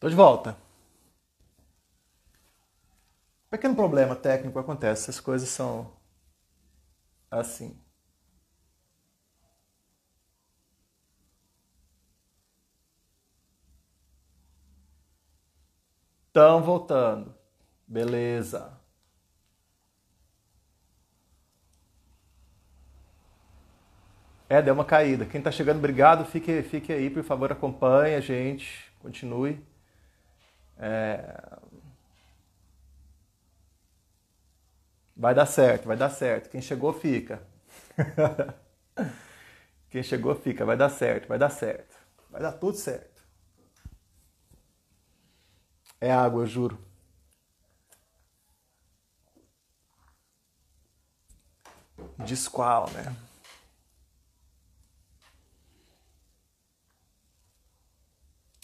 Tô de volta. Pequeno problema técnico acontece, essas coisas são assim. Estão voltando. Beleza. É, deu uma caída. Quem está chegando, obrigado. Fique, fique aí, por favor, acompanhe a gente. Continue. É... Vai dar certo, vai dar certo. Quem chegou, fica. Quem chegou, fica. Vai dar certo, vai dar certo. Vai dar tudo certo. É água, eu juro. Disqual, né?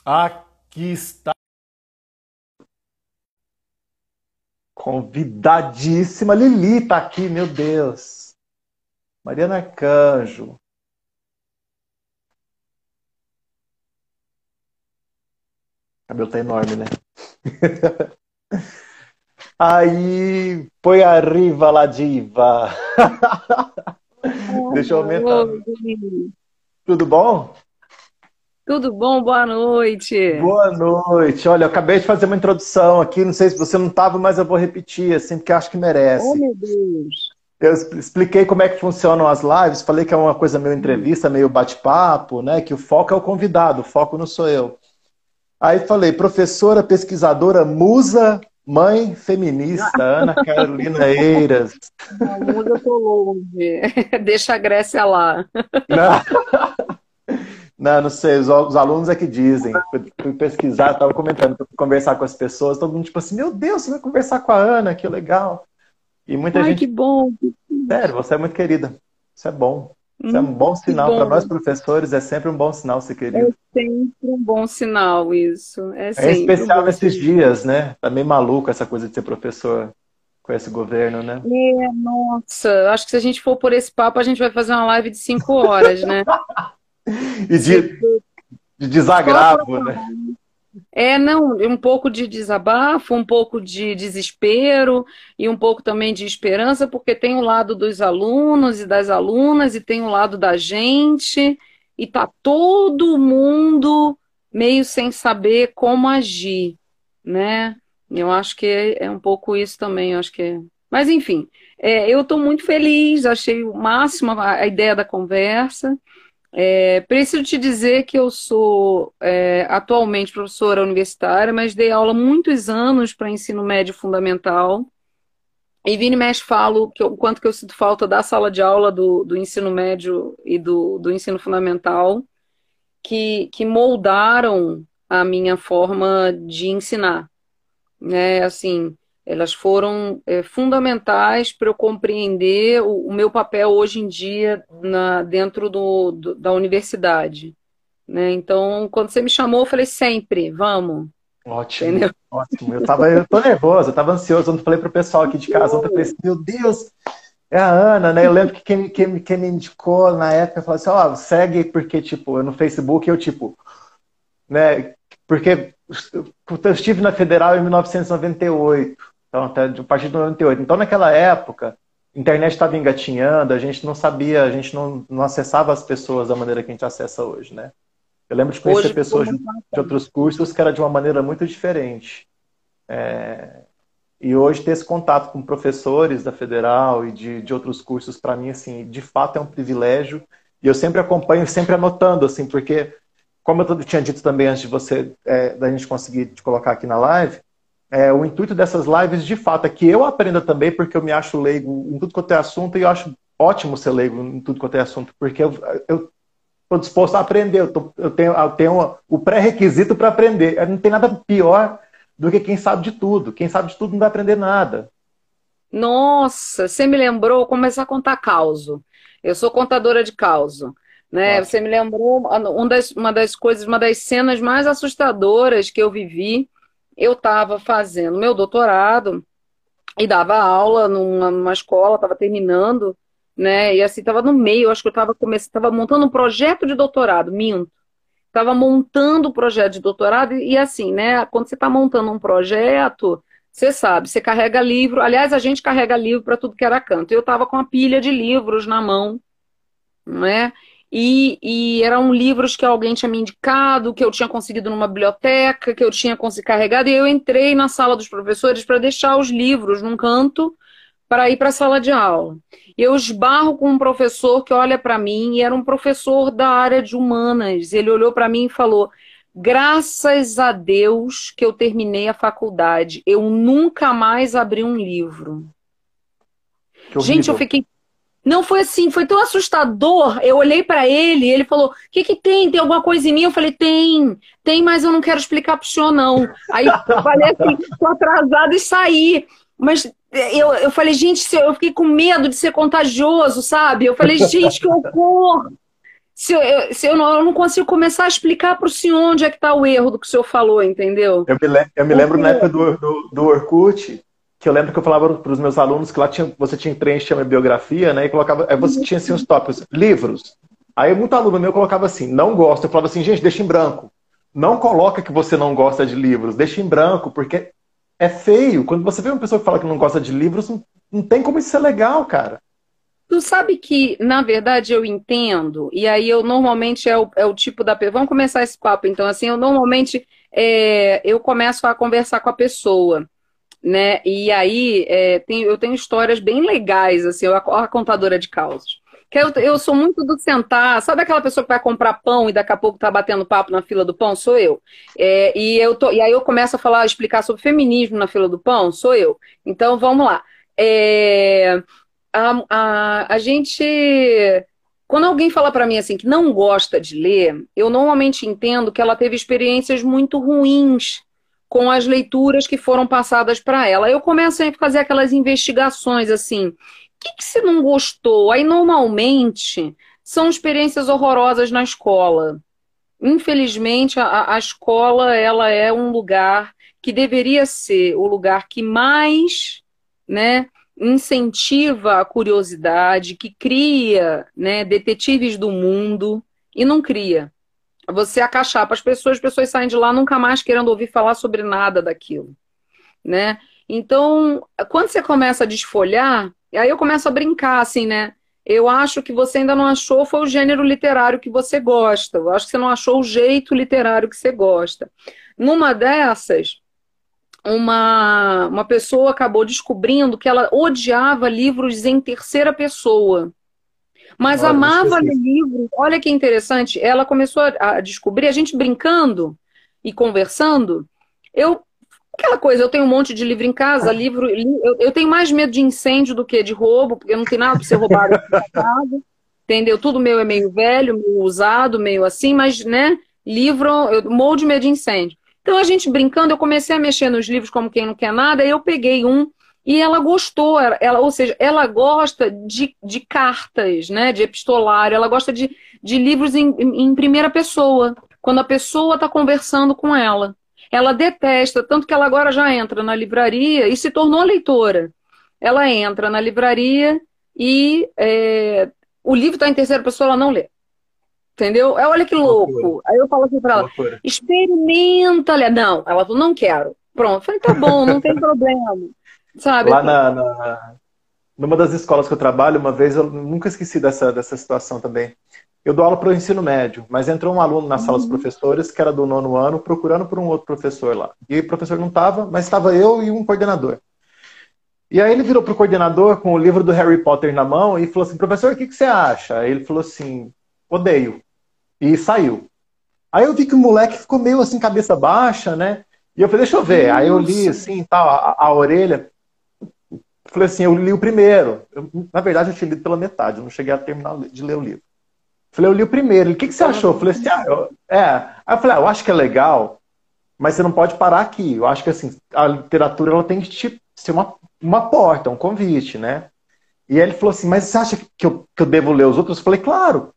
Aqui está. Convidadíssima. Lili tá aqui, meu Deus. Mariana Canjo. O cabelo tá enorme, né? Aí, põe arriba la diva. Deixa eu aumentar. Tudo bom? Tudo bom? Boa noite. Boa noite. Olha, eu acabei de fazer uma introdução aqui, não sei se você não estava, mas eu vou repetir, assim, porque acho que merece. Oh, meu Deus. Eu expliquei como é que funcionam as lives, falei que é uma coisa meio entrevista, meio bate-papo, né? Que o foco é o convidado, o foco não sou eu. Aí falei, professora, pesquisadora, musa, mãe feminista, Ana Carolina Eiras. Não, musa eu tô longe. Deixa a Grécia lá. Não. Não, não sei, os, os alunos é que dizem. Fui pesquisar, estava comentando, conversar com as pessoas, todo mundo tipo assim, meu Deus, você vai conversar com a Ana, que legal. E muita Ai, gente. que bom. Sério, você é muito querida. Isso é bom. Isso hum, é um bom sinal. Para nós professores é sempre um bom sinal ser querido. É sempre um bom sinal, isso. É, é especial um nesses dias, né? Tá meio maluco essa coisa de ser professor com esse governo, né? É, nossa, acho que se a gente for por esse papo, a gente vai fazer uma live de cinco horas, né? e de, de desagravo, né? É, não, um pouco de desabafo, um pouco de desespero e um pouco também de esperança, porque tem o lado dos alunos e das alunas e tem o lado da gente e tá todo mundo meio sem saber como agir, né? Eu acho que é, é um pouco isso também, eu acho que é... Mas enfim, é, eu estou muito feliz, achei o máximo a, a ideia da conversa. É, preciso te dizer que eu sou é, atualmente professora universitária, mas dei aula muitos anos para ensino médio fundamental. E vini mexe falo que o quanto que eu sinto falta da sala de aula do, do ensino médio e do, do ensino fundamental, que, que moldaram a minha forma de ensinar. Né? Assim, elas foram é, fundamentais para eu compreender o, o, meu papel hoje em dia na, dentro do, do, da universidade. Né? Então, quando você me chamou, eu falei sempre, vamos. Ótimo, Entendeu? ótimo. Eu, tava, eu tô nervoso, eu tava ansioso. Quando falei para o pessoal aqui de casa, ontem eu falei assim, meu Deus, é a Ana, né? Eu lembro que quem, quem, quem me indicou na época falou assim, ó, oh, segue porque, tipo, no Facebook eu, tipo, né? Porque eu estive na Federal em 1998. Então, até a partir de 98. Então, naquela época, a internet estava engatinhando, a gente não sabia, a gente não, não acessava as pessoas da maneira que a gente acessa hoje, né? Eu lembro de conhecer hoje, pessoas de, de, outros cursos que era de uma maneira muito diferente. É... E hoje ter esse contato com professores da Federal e de, de outros cursos, para mim, assim, de fato é um privilégio. E eu sempre acompanho, sempre anotando, assim, porque, como eu tinha dito também antes de você, é, da gente conseguir te colocar aqui na live, é, o intuito dessas lives, de fato, é que eu aprenda também, porque eu me acho leigo em tudo quanto é assunto, e eu acho ótimo ser leigo em tudo quanto é assunto, porque eu estou disposto a aprender, eu, tô, eu tenho, eu tenho o pré-requisito para aprender. Não tem nada pior do que quem sabe de tudo. Quem sabe de tudo não vai aprender nada. Nossa, você me lembrou começar a contar causo. Eu sou contadora de causo. Né? Você me lembrou uma das, uma das coisas, uma das cenas mais assustadoras que eu vivi eu estava fazendo meu doutorado e dava aula numa, numa escola, estava terminando, né? E assim, estava no meio, acho que eu estava começando, montando um projeto de doutorado, minto. estava montando o projeto de doutorado, e, e assim, né? Quando você está montando um projeto, você sabe, você carrega livro. Aliás, a gente carrega livro para tudo que era canto. Eu estava com uma pilha de livros na mão, né? E, e, eram livros que alguém tinha me indicado, que eu tinha conseguido numa biblioteca, que eu tinha conseguido carregado, e eu entrei na sala dos professores para deixar os livros num canto para ir para a sala de aula. Eu esbarro com um professor que olha para mim, e era um professor da área de humanas. Ele olhou para mim e falou: Graças a Deus que eu terminei a faculdade. Eu nunca mais abri um livro. Gente, eu fiquei. Não foi assim, foi tão assustador. Eu olhei para ele, ele falou: "O que que tem? Tem alguma coisa em mim?" Eu falei: "Tem, tem, mas eu não quero explicar pro senhor não". Aí eu falei assim, tô atrasada e saí. Mas eu, eu falei, gente, eu fiquei com medo de ser contagioso, sabe? Eu falei, gente, que horror! se eu, se eu, não, eu não consigo começar a explicar para o senhor onde é que está o erro do que o senhor falou, entendeu? Eu me, eu me lembro na época do, do, do Orkut, que eu lembro que eu falava para os meus alunos que lá tinha, você tinha preencher uma biografia, né? E colocava, aí você tinha assim os tópicos, livros. Aí muito aluno meu colocava assim, não gosta. Eu falava assim, gente, deixa em branco. Não coloca que você não gosta de livros, deixa em branco, porque é feio. Quando você vê uma pessoa que fala que não gosta de livros, não, não tem como isso ser legal, cara. Tu sabe que, na verdade, eu entendo, e aí eu normalmente é o, é o tipo da. Vamos começar esse papo, então, assim, eu normalmente é, eu começo a conversar com a pessoa, né? E aí é, tem, eu tenho histórias bem legais, assim, eu, a contadora de causas. Que eu, eu sou muito do sentar, sabe aquela pessoa que vai comprar pão e daqui a pouco tá batendo papo na fila do pão? Sou eu. É, e, eu tô, e aí eu começo a falar, explicar sobre feminismo na fila do pão? Sou eu. Então vamos lá. É, a, a, a gente. Quando alguém fala para mim assim que não gosta de ler, eu normalmente entendo que ela teve experiências muito ruins com as leituras que foram passadas para ela. Eu começo a fazer aquelas investigações assim. O que, que você não gostou? Aí normalmente são experiências horrorosas na escola. Infelizmente, a, a escola ela é um lugar que deveria ser o lugar que mais, né, incentiva a curiosidade, que cria né, detetives do mundo e não cria. Você acachapa as pessoas, as pessoas saem de lá nunca mais querendo ouvir falar sobre nada daquilo. Né? Então, quando você começa a desfolhar, aí eu começo a brincar, assim, né? Eu acho que você ainda não achou foi o gênero literário que você gosta. Eu acho que você não achou o jeito literário que você gosta. Numa dessas, uma, uma pessoa acabou descobrindo que ela odiava livros em terceira pessoa. Mas Olha, amava ler livros. Olha que interessante. Ela começou a, descobrir, a gente brincando e conversando. Eu, aquela coisa, eu tenho um monte de livro em casa, livro. Eu, eu tenho mais medo de incêndio do que de roubo, porque não tem nada para ser roubado. Entendeu? Tudo meu é meio velho, meio usado, meio assim, mas, né? Livro, eu morro de medo de incêndio. Então, a gente brincando, eu comecei a mexer nos livros como quem não quer nada, e eu peguei um e ela gostou, ela, ou seja, ela gosta de, de cartas, né, de epistolário, ela gosta de, de livros em, em primeira pessoa, quando a pessoa está conversando com ela. Ela detesta, tanto que ela agora já entra na livraria e se tornou leitora. Ela entra na livraria e é, o livro está em terceira pessoa, ela não lê. Entendeu? É, olha que louco. Loucura. Aí eu falo assim pra ela, loucura. experimenta. Não, ela falou, não quero. Pronto. Eu falei, tá bom, não tem problema. Sabe? Lá na, na, numa das escolas que eu trabalho, uma vez, eu nunca esqueci dessa, dessa situação também. Eu dou aula para o ensino médio, mas entrou um aluno na sala dos uhum. professores, que era do nono ano, procurando por um outro professor lá. E o professor não estava, mas estava eu e um coordenador. E aí ele virou para o coordenador com o livro do Harry Potter na mão e falou assim, professor, o que, que você acha? Aí ele falou assim, odeio. E saiu. Aí eu vi que o moleque ficou meio assim, cabeça baixa, né? E eu falei, deixa eu ver. Nossa. Aí eu li assim, tal, a, a orelha. Falei assim, eu li o primeiro. Eu, na verdade, eu tinha lido pela metade, eu não cheguei a terminar de ler o livro. Falei, eu li o primeiro. o que, que você achou? Eu falei assim, ah, eu, é. Aí eu falei, ah, eu acho que é legal, mas você não pode parar aqui. Eu acho que assim, a literatura ela tem que te, ser uma, uma porta, um convite, né? E aí ele falou assim, mas você acha que eu, que eu devo ler os outros? Eu falei, claro.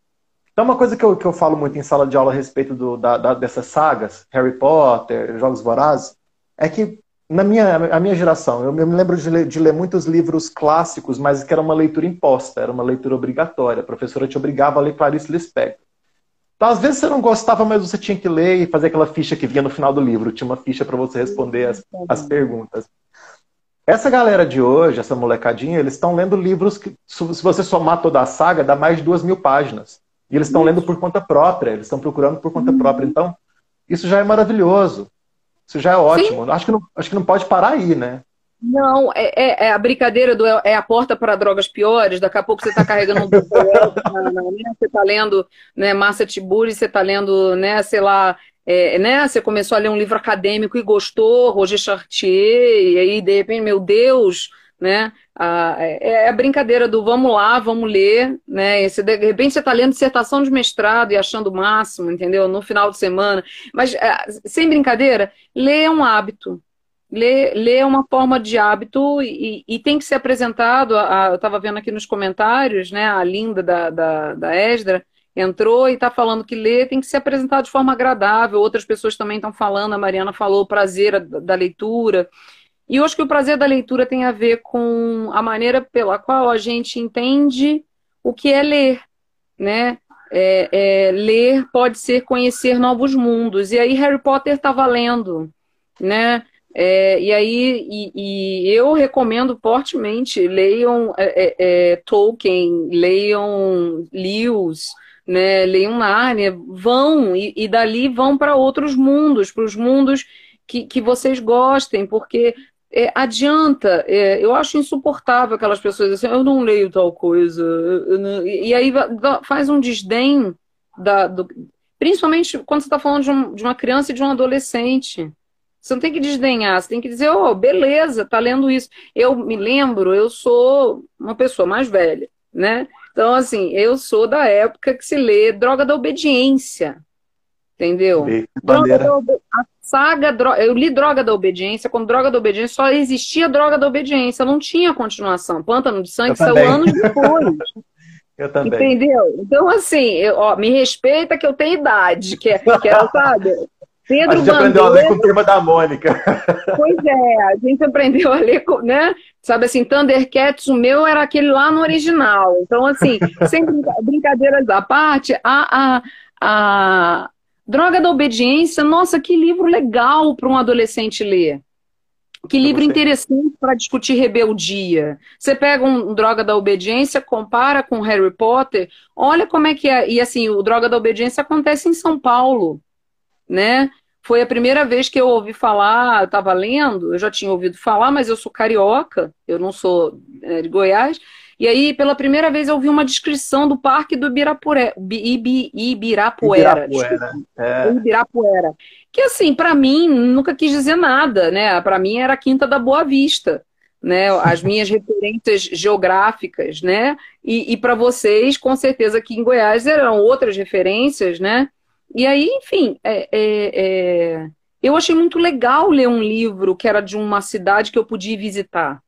Então, uma coisa que eu, que eu falo muito em sala de aula a respeito do, da, da, dessas sagas, Harry Potter, Jogos Vorazes, é que na minha, a minha geração, eu, eu me lembro de ler, de ler, muitos livros clássicos, mas que era uma leitura imposta, era uma leitura obrigatória. A professora te obrigava a ler Clarice Lispector. Então, às vezes você não gostava, mas você tinha que ler e fazer aquela ficha que vinha no final do livro. Tinha uma ficha para você responder as, as perguntas. Essa galera de hoje, essa molecadinha, eles estão lendo livros que, se você somar toda a saga, dá mais de duas mil páginas. E eles estão lendo por conta própria, eles estão procurando por conta própria. Então, isso já é maravilhoso. Isso já é ótimo. Acho que, não, acho que não pode parar aí, né? Não, é, é, é, a brincadeira do é a porta para drogas piores. Daqui a pouco você está carregando um você está lendo né, Massa Tiburi, você está lendo, né, sei lá, é, né, você começou a ler um livro acadêmico e gostou, Roger Chartier, e aí de repente, meu Deus, né? É, é a brincadeira do vamos lá, vamos ler, né? Esse, de repente você está lendo dissertação de mestrado e achando o máximo, entendeu? No final de semana. Mas, é, sem brincadeira, ler é um hábito. Ler, ler é uma forma de hábito e, e tem que ser apresentado. A, eu estava vendo aqui nos comentários, né? A linda da, da, da Esdra entrou e está falando que ler tem que ser apresentado de forma agradável. Outras pessoas também estão falando, a Mariana falou o prazer da leitura. E eu acho que o prazer da leitura tem a ver com a maneira pela qual a gente entende o que é ler, né? É, é, ler pode ser conhecer novos mundos. E aí Harry Potter está valendo, né? É, e aí e, e, eu recomendo fortemente leiam é, é, é, Tolkien, leiam Lewis, né? Leiam Narnia, vão e, e dali vão para outros mundos, para os mundos que, que vocês gostem, porque é, adianta, é, eu acho insuportável aquelas pessoas assim, eu não leio tal coisa, não... e aí faz um desdém da, do... principalmente quando você está falando de, um, de, uma criança e de um adolescente. Você não tem que desdenhar, você tem que dizer, oh, beleza, tá lendo isso. Eu me lembro, eu sou uma pessoa mais velha, né? Então, assim, eu sou da época que se lê Droga da Obediência. Entendeu? Droga da, saga, eu li Droga da Obediência, quando Droga da Obediência só existia Droga da Obediência, não tinha continuação. Pântano de Sangue saiu anos depois. eu também. Entendeu? Então, assim, eu, ó, me respeita que eu tenho idade, que, é, que é, sabe? Pedro a gente Bandeira, aprendeu a ler com a turma da Mônica. Pois é, a gente aprendeu a ler, com, né? Sabe assim, Thundercats, o meu era aquele lá no original. Então, assim, sem brincadeiras à parte, a, a, a, Droga da Obediência, nossa, que livro legal para um adolescente ler. Que livro interessante para discutir rebeldia. Você pega um Droga da Obediência, compara com Harry Potter, olha como é que é. E assim, o Droga da Obediência acontece em São Paulo, né? Foi a primeira vez que eu ouvi falar, eu estava lendo, eu já tinha ouvido falar, mas eu sou carioca, eu não sou é, de Goiás, e aí, pela primeira vez, eu vi uma descrição do Parque do Ibirapuera. Ibi, Ibirapuera. Ibirapuera. É. Ibirapuera. Que, assim, para mim, nunca quis dizer nada, né? Para mim era a Quinta da Boa Vista. Né, as minhas referências geográficas, né? E, e para vocês, com certeza, aqui em Goiás eram outras referências, né? E aí, enfim, é, é, é... eu achei muito legal ler um livro que era de uma cidade que eu podia visitar,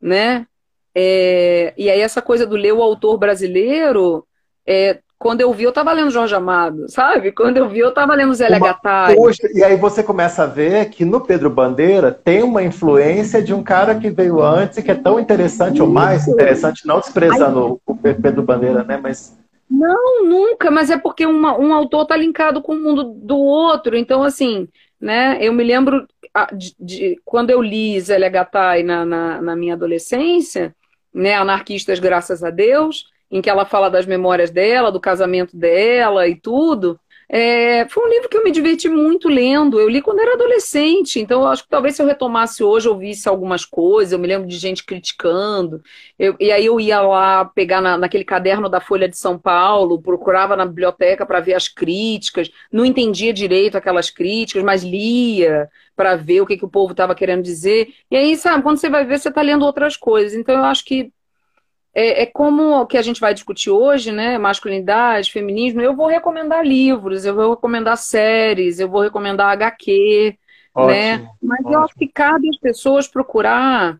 né? É, e aí essa coisa do ler o autor brasileiro, é, quando eu vi, eu estava lendo Jorge Amado, sabe? Quando eu vi, eu estava lendo Zé Gattai. E aí você começa a ver que no Pedro Bandeira tem uma influência de um cara que veio antes e que é tão interessante, Isso. ou mais interessante, não desprezando o Pedro Bandeira, né? Mas... Não, nunca, mas é porque uma, um autor está linkado com o mundo do outro. Então, assim, né? Eu me lembro de, de quando eu li Zé Gattai na, na, na minha adolescência, né, Anarquistas Graças a Deus, em que ela fala das memórias dela, do casamento dela e tudo. É, foi um livro que eu me diverti muito lendo. Eu li quando era adolescente, então acho que talvez se eu retomasse hoje, eu visse algumas coisas. Eu me lembro de gente criticando. Eu, e aí eu ia lá pegar na, naquele caderno da Folha de São Paulo, procurava na biblioteca para ver as críticas. Não entendia direito aquelas críticas, mas lia para ver o que, que o povo estava querendo dizer. E aí, sabe, quando você vai ver, você está lendo outras coisas. Então eu acho que é, é, como o que a gente vai discutir hoje, né? Masculinidade, feminismo. Eu vou recomendar livros, eu vou recomendar séries, eu vou recomendar HQ, ótimo, né? Mas ótimo. eu acho que cabe às pessoas procurar.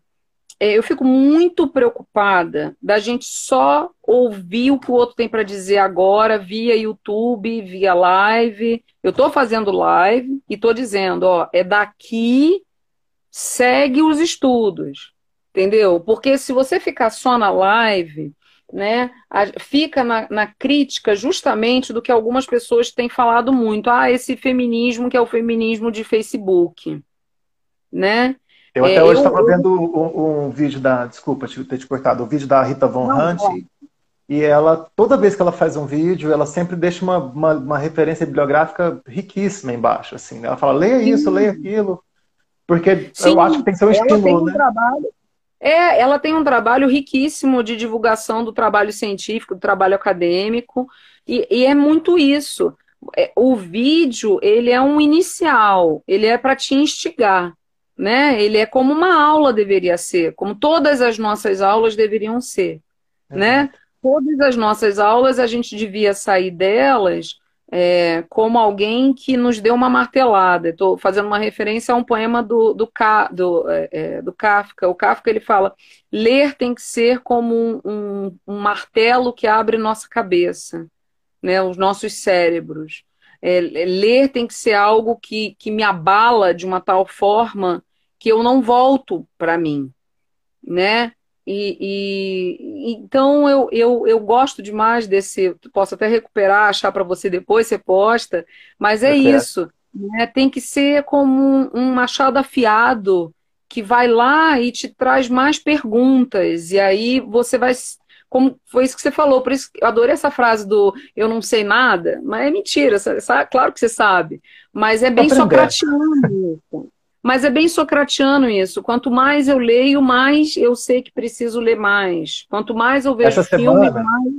É, eu fico muito preocupada da gente só ouvir o que o outro tem para dizer agora via YouTube, via live. Eu estou fazendo live e estou dizendo, ó, é daqui, segue os estudos Entendeu? Porque se você ficar só na live, né, fica na, na, crítica justamente do que algumas pessoas têm falado muito. Ah, esse feminismo que é o feminismo de Facebook, né? Eu até é, hoje estava vendo um, um, vídeo da, desculpa ter te cortado, o um vídeo da Rita Von não, Hunt, não. e ela, toda vez que ela faz um vídeo, ela sempre deixa uma, uma, uma referência bibliográfica riquíssima embaixo, assim. Né? Ela fala, leia isso, Sim. leia aquilo, porque Sim, eu acho que tem que ser um estímulo, um né? Trabalho, é, ela tem um trabalho riquíssimo de divulgação do trabalho científico, do trabalho acadêmico, e, e é muito isso. É, o vídeo, ele é um inicial, ele é para te instigar, né? Ele é como uma aula deveria ser, como todas as nossas aulas deveriam ser, né? Todas as nossas aulas a gente devia sair delas é, como alguém que nos deu uma martelada. Estou fazendo uma referência a um poema do, do, do, é, é, do, Kafka. O Kafka ele fala: ler tem que ser como um, um, um martelo que abre nossa cabeça, né, os nossos cérebros. É, ler tem que ser algo que, que me abala de uma tal forma que eu não volto para mim, né? E, e, então eu, eu, eu gosto demais desse. Posso até recuperar, achar para você depois, você posta, mas é eu isso. Né? Tem que ser como um, um machado afiado que vai lá e te traz mais perguntas. E aí você vai. Como foi isso que você falou, por isso eu adorei essa frase do eu não sei nada, mas é mentira, sabe? claro que você sabe, mas é bem socratiano isso. Mas é bem socratiano isso. Quanto mais eu leio, mais eu sei que preciso ler mais. Quanto mais eu vejo Essa filme, semana, mais.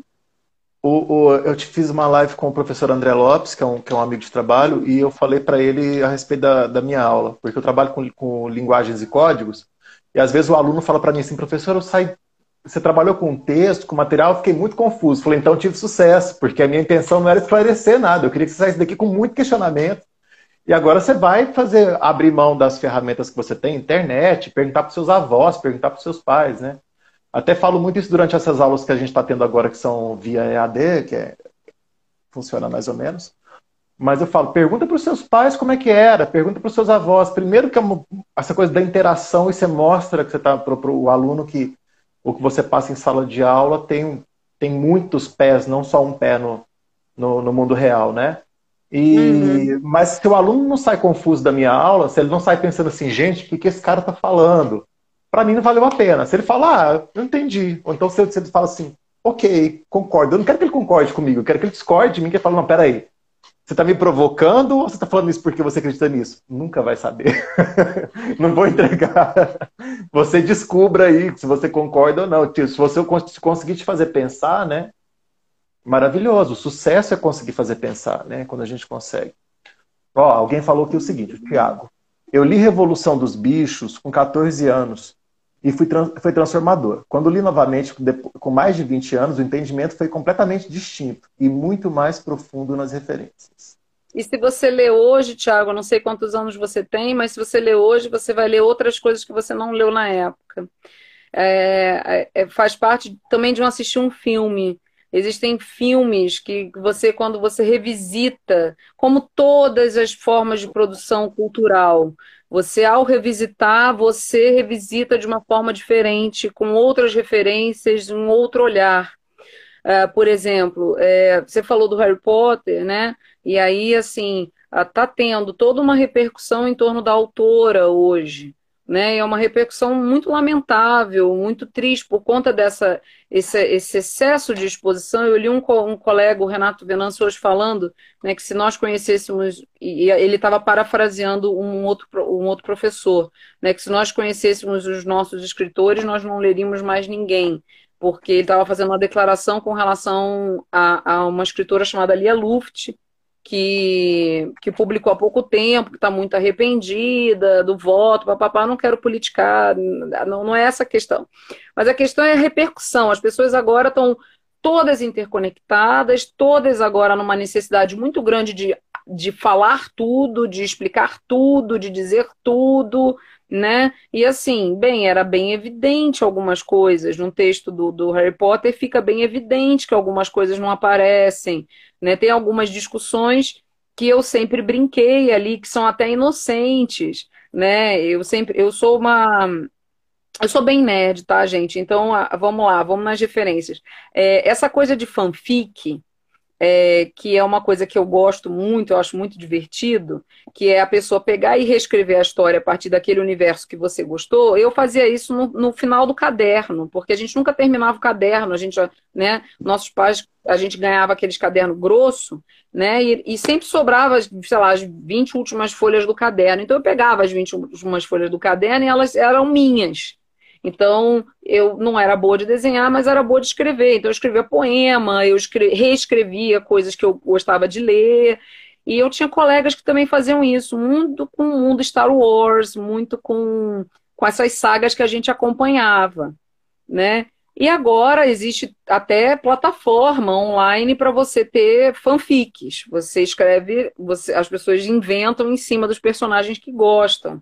O, o, eu te fiz uma live com o professor André Lopes, que é um, que é um amigo de trabalho, e eu falei para ele a respeito da, da, minha aula, porque eu trabalho com, com linguagens e códigos, e às vezes o aluno fala para mim assim, professor, eu saí, você trabalhou com texto, com material, eu fiquei muito confuso. Falei, então tive sucesso, porque a minha intenção não era esclarecer nada, eu queria que você saísse daqui com muito questionamento, e agora você vai fazer abrir mão das ferramentas que você tem, internet, perguntar para seus avós, perguntar para seus pais, né? Até falo muito isso durante essas aulas que a gente está tendo agora, que são via EAD, que é, funciona mais ou menos. Mas eu falo, pergunta para os seus pais como é que era, pergunta para os seus avós. Primeiro que é uma, essa coisa da interação e você mostra que você está para o aluno que o que você passa em sala de aula tem, tem muitos pés, não só um pé no, no, no mundo real, né? E, uhum. Mas se o aluno não sai confuso da minha aula, se ele não sai pensando assim, gente, o que, que esse cara está falando? Para mim não valeu a pena. Se ele falar, ah, eu entendi. Ou então se ele, se ele fala assim, ok, concordo. Eu não quero que ele concorde comigo, eu quero que ele discorde de mim, que ele fale, não, peraí. Você está me provocando ou você está falando isso porque você acredita nisso? Nunca vai saber. não vou entregar. Você descubra aí se você concorda ou não. Se você conseguir te fazer pensar, né? maravilhoso. O sucesso é conseguir fazer pensar, né? Quando a gente consegue. Ó, alguém falou aqui o seguinte, o Tiago. Eu li Revolução dos Bichos com 14 anos e fui foi transformador. Quando li novamente, com mais de 20 anos, o entendimento foi completamente distinto e muito mais profundo nas referências. E se você lê hoje, Tiago, não sei quantos anos você tem, mas se você lê hoje, você vai ler outras coisas que você não leu na época. É, é, faz parte também de um assistir um filme. Existem filmes que você, quando você revisita, como todas as formas de produção cultural, você, ao revisitar, você revisita de uma forma diferente, com outras referências, um outro olhar. Uh, por exemplo, é, você falou do Harry Potter, né? E aí, assim, está tendo toda uma repercussão em torno da autora hoje né? É uma repercussão muito lamentável, muito triste por conta dessa esse, esse excesso de exposição. Eu li um, um colega, o Renato Venâncio, hoje falando né, que se nós conhecêssemos, e ele estava parafraseando um outro, um outro professor, né, que se nós conhecêssemos os nossos escritores, nós não leríamos mais ninguém porque ele estava fazendo uma declaração com relação a, a, uma escritora chamada Lia Luft, que, que publicou há pouco tempo, que está muito arrependida do voto, papapá, não quero politicar, não, não é essa a questão. Mas a questão é a repercussão. As pessoas agora estão todas interconectadas, todas agora numa necessidade muito grande de, de falar tudo, de explicar tudo, de dizer tudo, né? E assim, bem, era bem evidente algumas coisas. No texto do, do Harry Potter fica bem evidente que algumas coisas não aparecem. Né? Tem algumas discussões que eu sempre brinquei ali, que são até inocentes. Né? Eu sempre, eu sou uma Eu sou bem nerd, tá, gente? Então, vamos lá, vamos nas referências. É, essa coisa de fanfic, é, que é uma coisa que eu gosto muito, eu acho muito divertido, que é a pessoa pegar e reescrever a história a partir daquele universo que você gostou. Eu fazia isso no, no final do caderno, porque a gente nunca terminava o caderno, a gente, né, nossos pais, a gente ganhava aqueles cadernos grosso, né, e, e, sempre sobrava, sei lá, as 20 últimas folhas do caderno. Então eu pegava as 20 últimas folhas do caderno e elas eram minhas. Então, eu não era boa de desenhar, mas era boa de escrever. Então, eu escrevia poema, eu reescrevia coisas que eu gostava de ler. E eu tinha colegas que também faziam isso, muito com o mundo Star Wars, muito com, com essas sagas que a gente acompanhava, né? E agora existe até plataforma online para você ter fanfics. Você escreve, você, as pessoas inventam em cima dos personagens que gostam.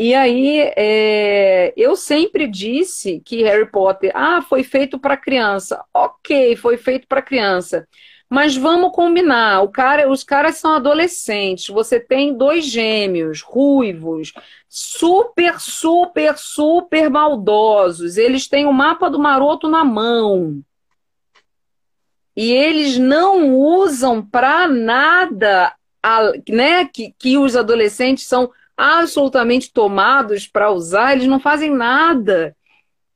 E aí, é, eu sempre disse que Harry Potter, ah, foi feito para criança. Ok, foi feito para criança. Mas vamos combinar, cara, os caras são adolescentes. Você tem dois gêmeos, ruivos, super, super, super maldosos. Eles têm o mapa do maroto na mão. E eles não usam para nada, né? Que, que os adolescentes são absolutamente tomados para usar, eles não fazem nada.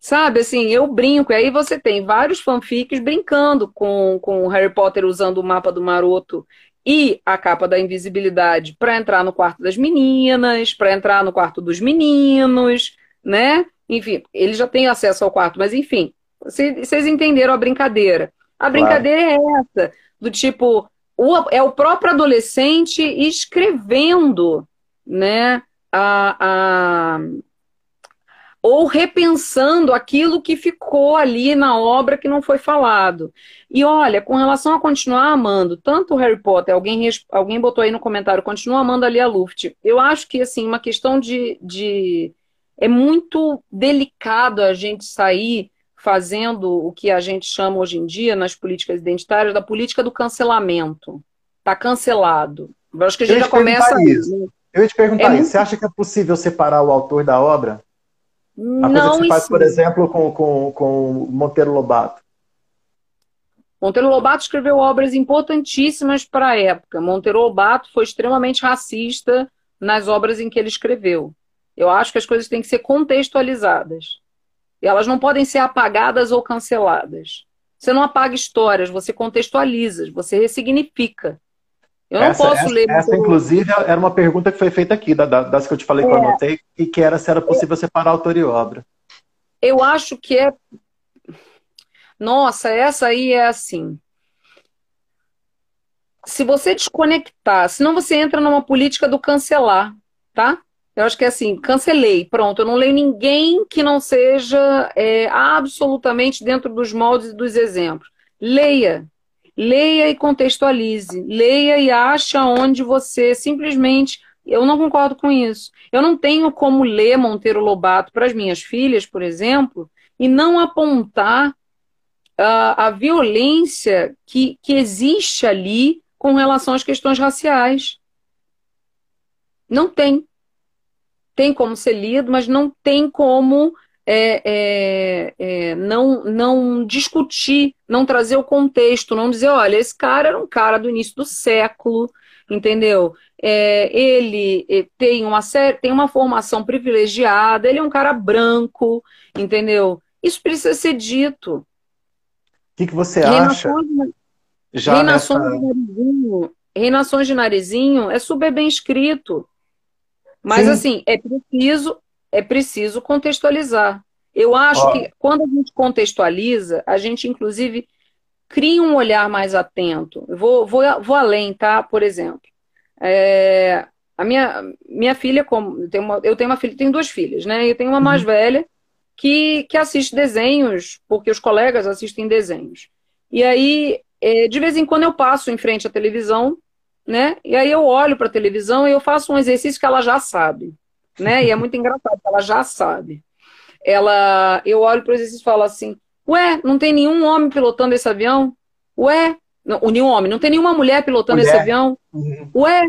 Sabe, assim, eu brinco, e aí você tem vários fanfics brincando com, com o Harry Potter usando o mapa do maroto e a capa da invisibilidade para entrar no quarto das meninas, para entrar no quarto dos meninos, né? Enfim, ele já tem acesso ao quarto, mas enfim, vocês entenderam a brincadeira. A brincadeira claro. é essa, do tipo, o, é o próprio adolescente escrevendo né, a, a, ou repensando aquilo que ficou ali na obra que não foi falado. E olha, com relação a continuar amando, tanto o Harry Potter, alguém, alguém botou aí no comentário, continua amando ali a Luft. Eu acho que, assim, uma questão de, de. É muito delicado a gente sair fazendo o que a gente chama hoje em dia nas políticas identitárias da política do cancelamento. Está cancelado. Eu acho que a gente já começa. Isso. Eu ia te perguntar é isso. Você acha que é possível separar o autor da obra? A coisa que você faz, por exemplo, com, com, com Monteiro Lobato. Monteiro Lobato escreveu obras importantíssimas para a época. Monteiro Lobato foi extremamente racista nas obras em que ele escreveu. Eu acho que as coisas têm que ser contextualizadas. E elas não podem ser apagadas ou canceladas. Você não apaga histórias, você contextualiza, você ressignifica. Eu não essa, posso essa, ler. Essa, inclusive, era uma pergunta que foi feita aqui, das que eu te falei é. que eu é. anotei, e que era se era possível separar autor e obra. Eu acho que é. Nossa, essa aí é assim. Se você desconectar, senão você entra numa política do cancelar, tá? Eu acho que é assim, cancelei, pronto. Eu não leio ninguém que não seja é, absolutamente dentro dos moldes e dos exemplos. Leia, leia e contextualize, leia e ache onde você simplesmente. Eu não concordo com isso. Eu não tenho como ler Monteiro Lobato para as minhas filhas, por exemplo, e não apontar uh, a violência que, que existe ali com relação às questões raciais. Não tem. Tem como ser lido, mas não tem como é, é, é, não, não discutir, não trazer o contexto, não dizer, olha, esse cara era um cara do início do século, entendeu? É, ele é, tem uma, tem uma formação privilegiada, ele é um cara branco, entendeu? Isso precisa ser dito. O que, que você acha? Já Reinações, nessa... de narizinho, Reinações de Narizinho é super bem escrito. Mas, Sim. assim, é preciso é preciso contextualizar. Eu acho oh. que quando a gente contextualiza, a gente, inclusive, cria um olhar mais atento. Eu vou, vou, vou além, tá? Por exemplo, é, a minha, minha filha, como eu tenho, uma, eu tenho uma filha, tenho duas filhas, né? Eu tenho uma mais uhum. velha que, que assiste desenhos, porque os colegas assistem desenhos. E aí, é, de vez em quando eu passo em frente à televisão, né? E aí eu olho para a televisão e eu faço um exercício que ela já sabe né? E é muito engraçado, ela já sabe. Ela, eu olho para o exercício e falo assim: Ué, não tem nenhum homem pilotando esse avião? Ué, não, nenhum homem, não tem nenhuma mulher pilotando mulher. esse avião? Uhum. Ué,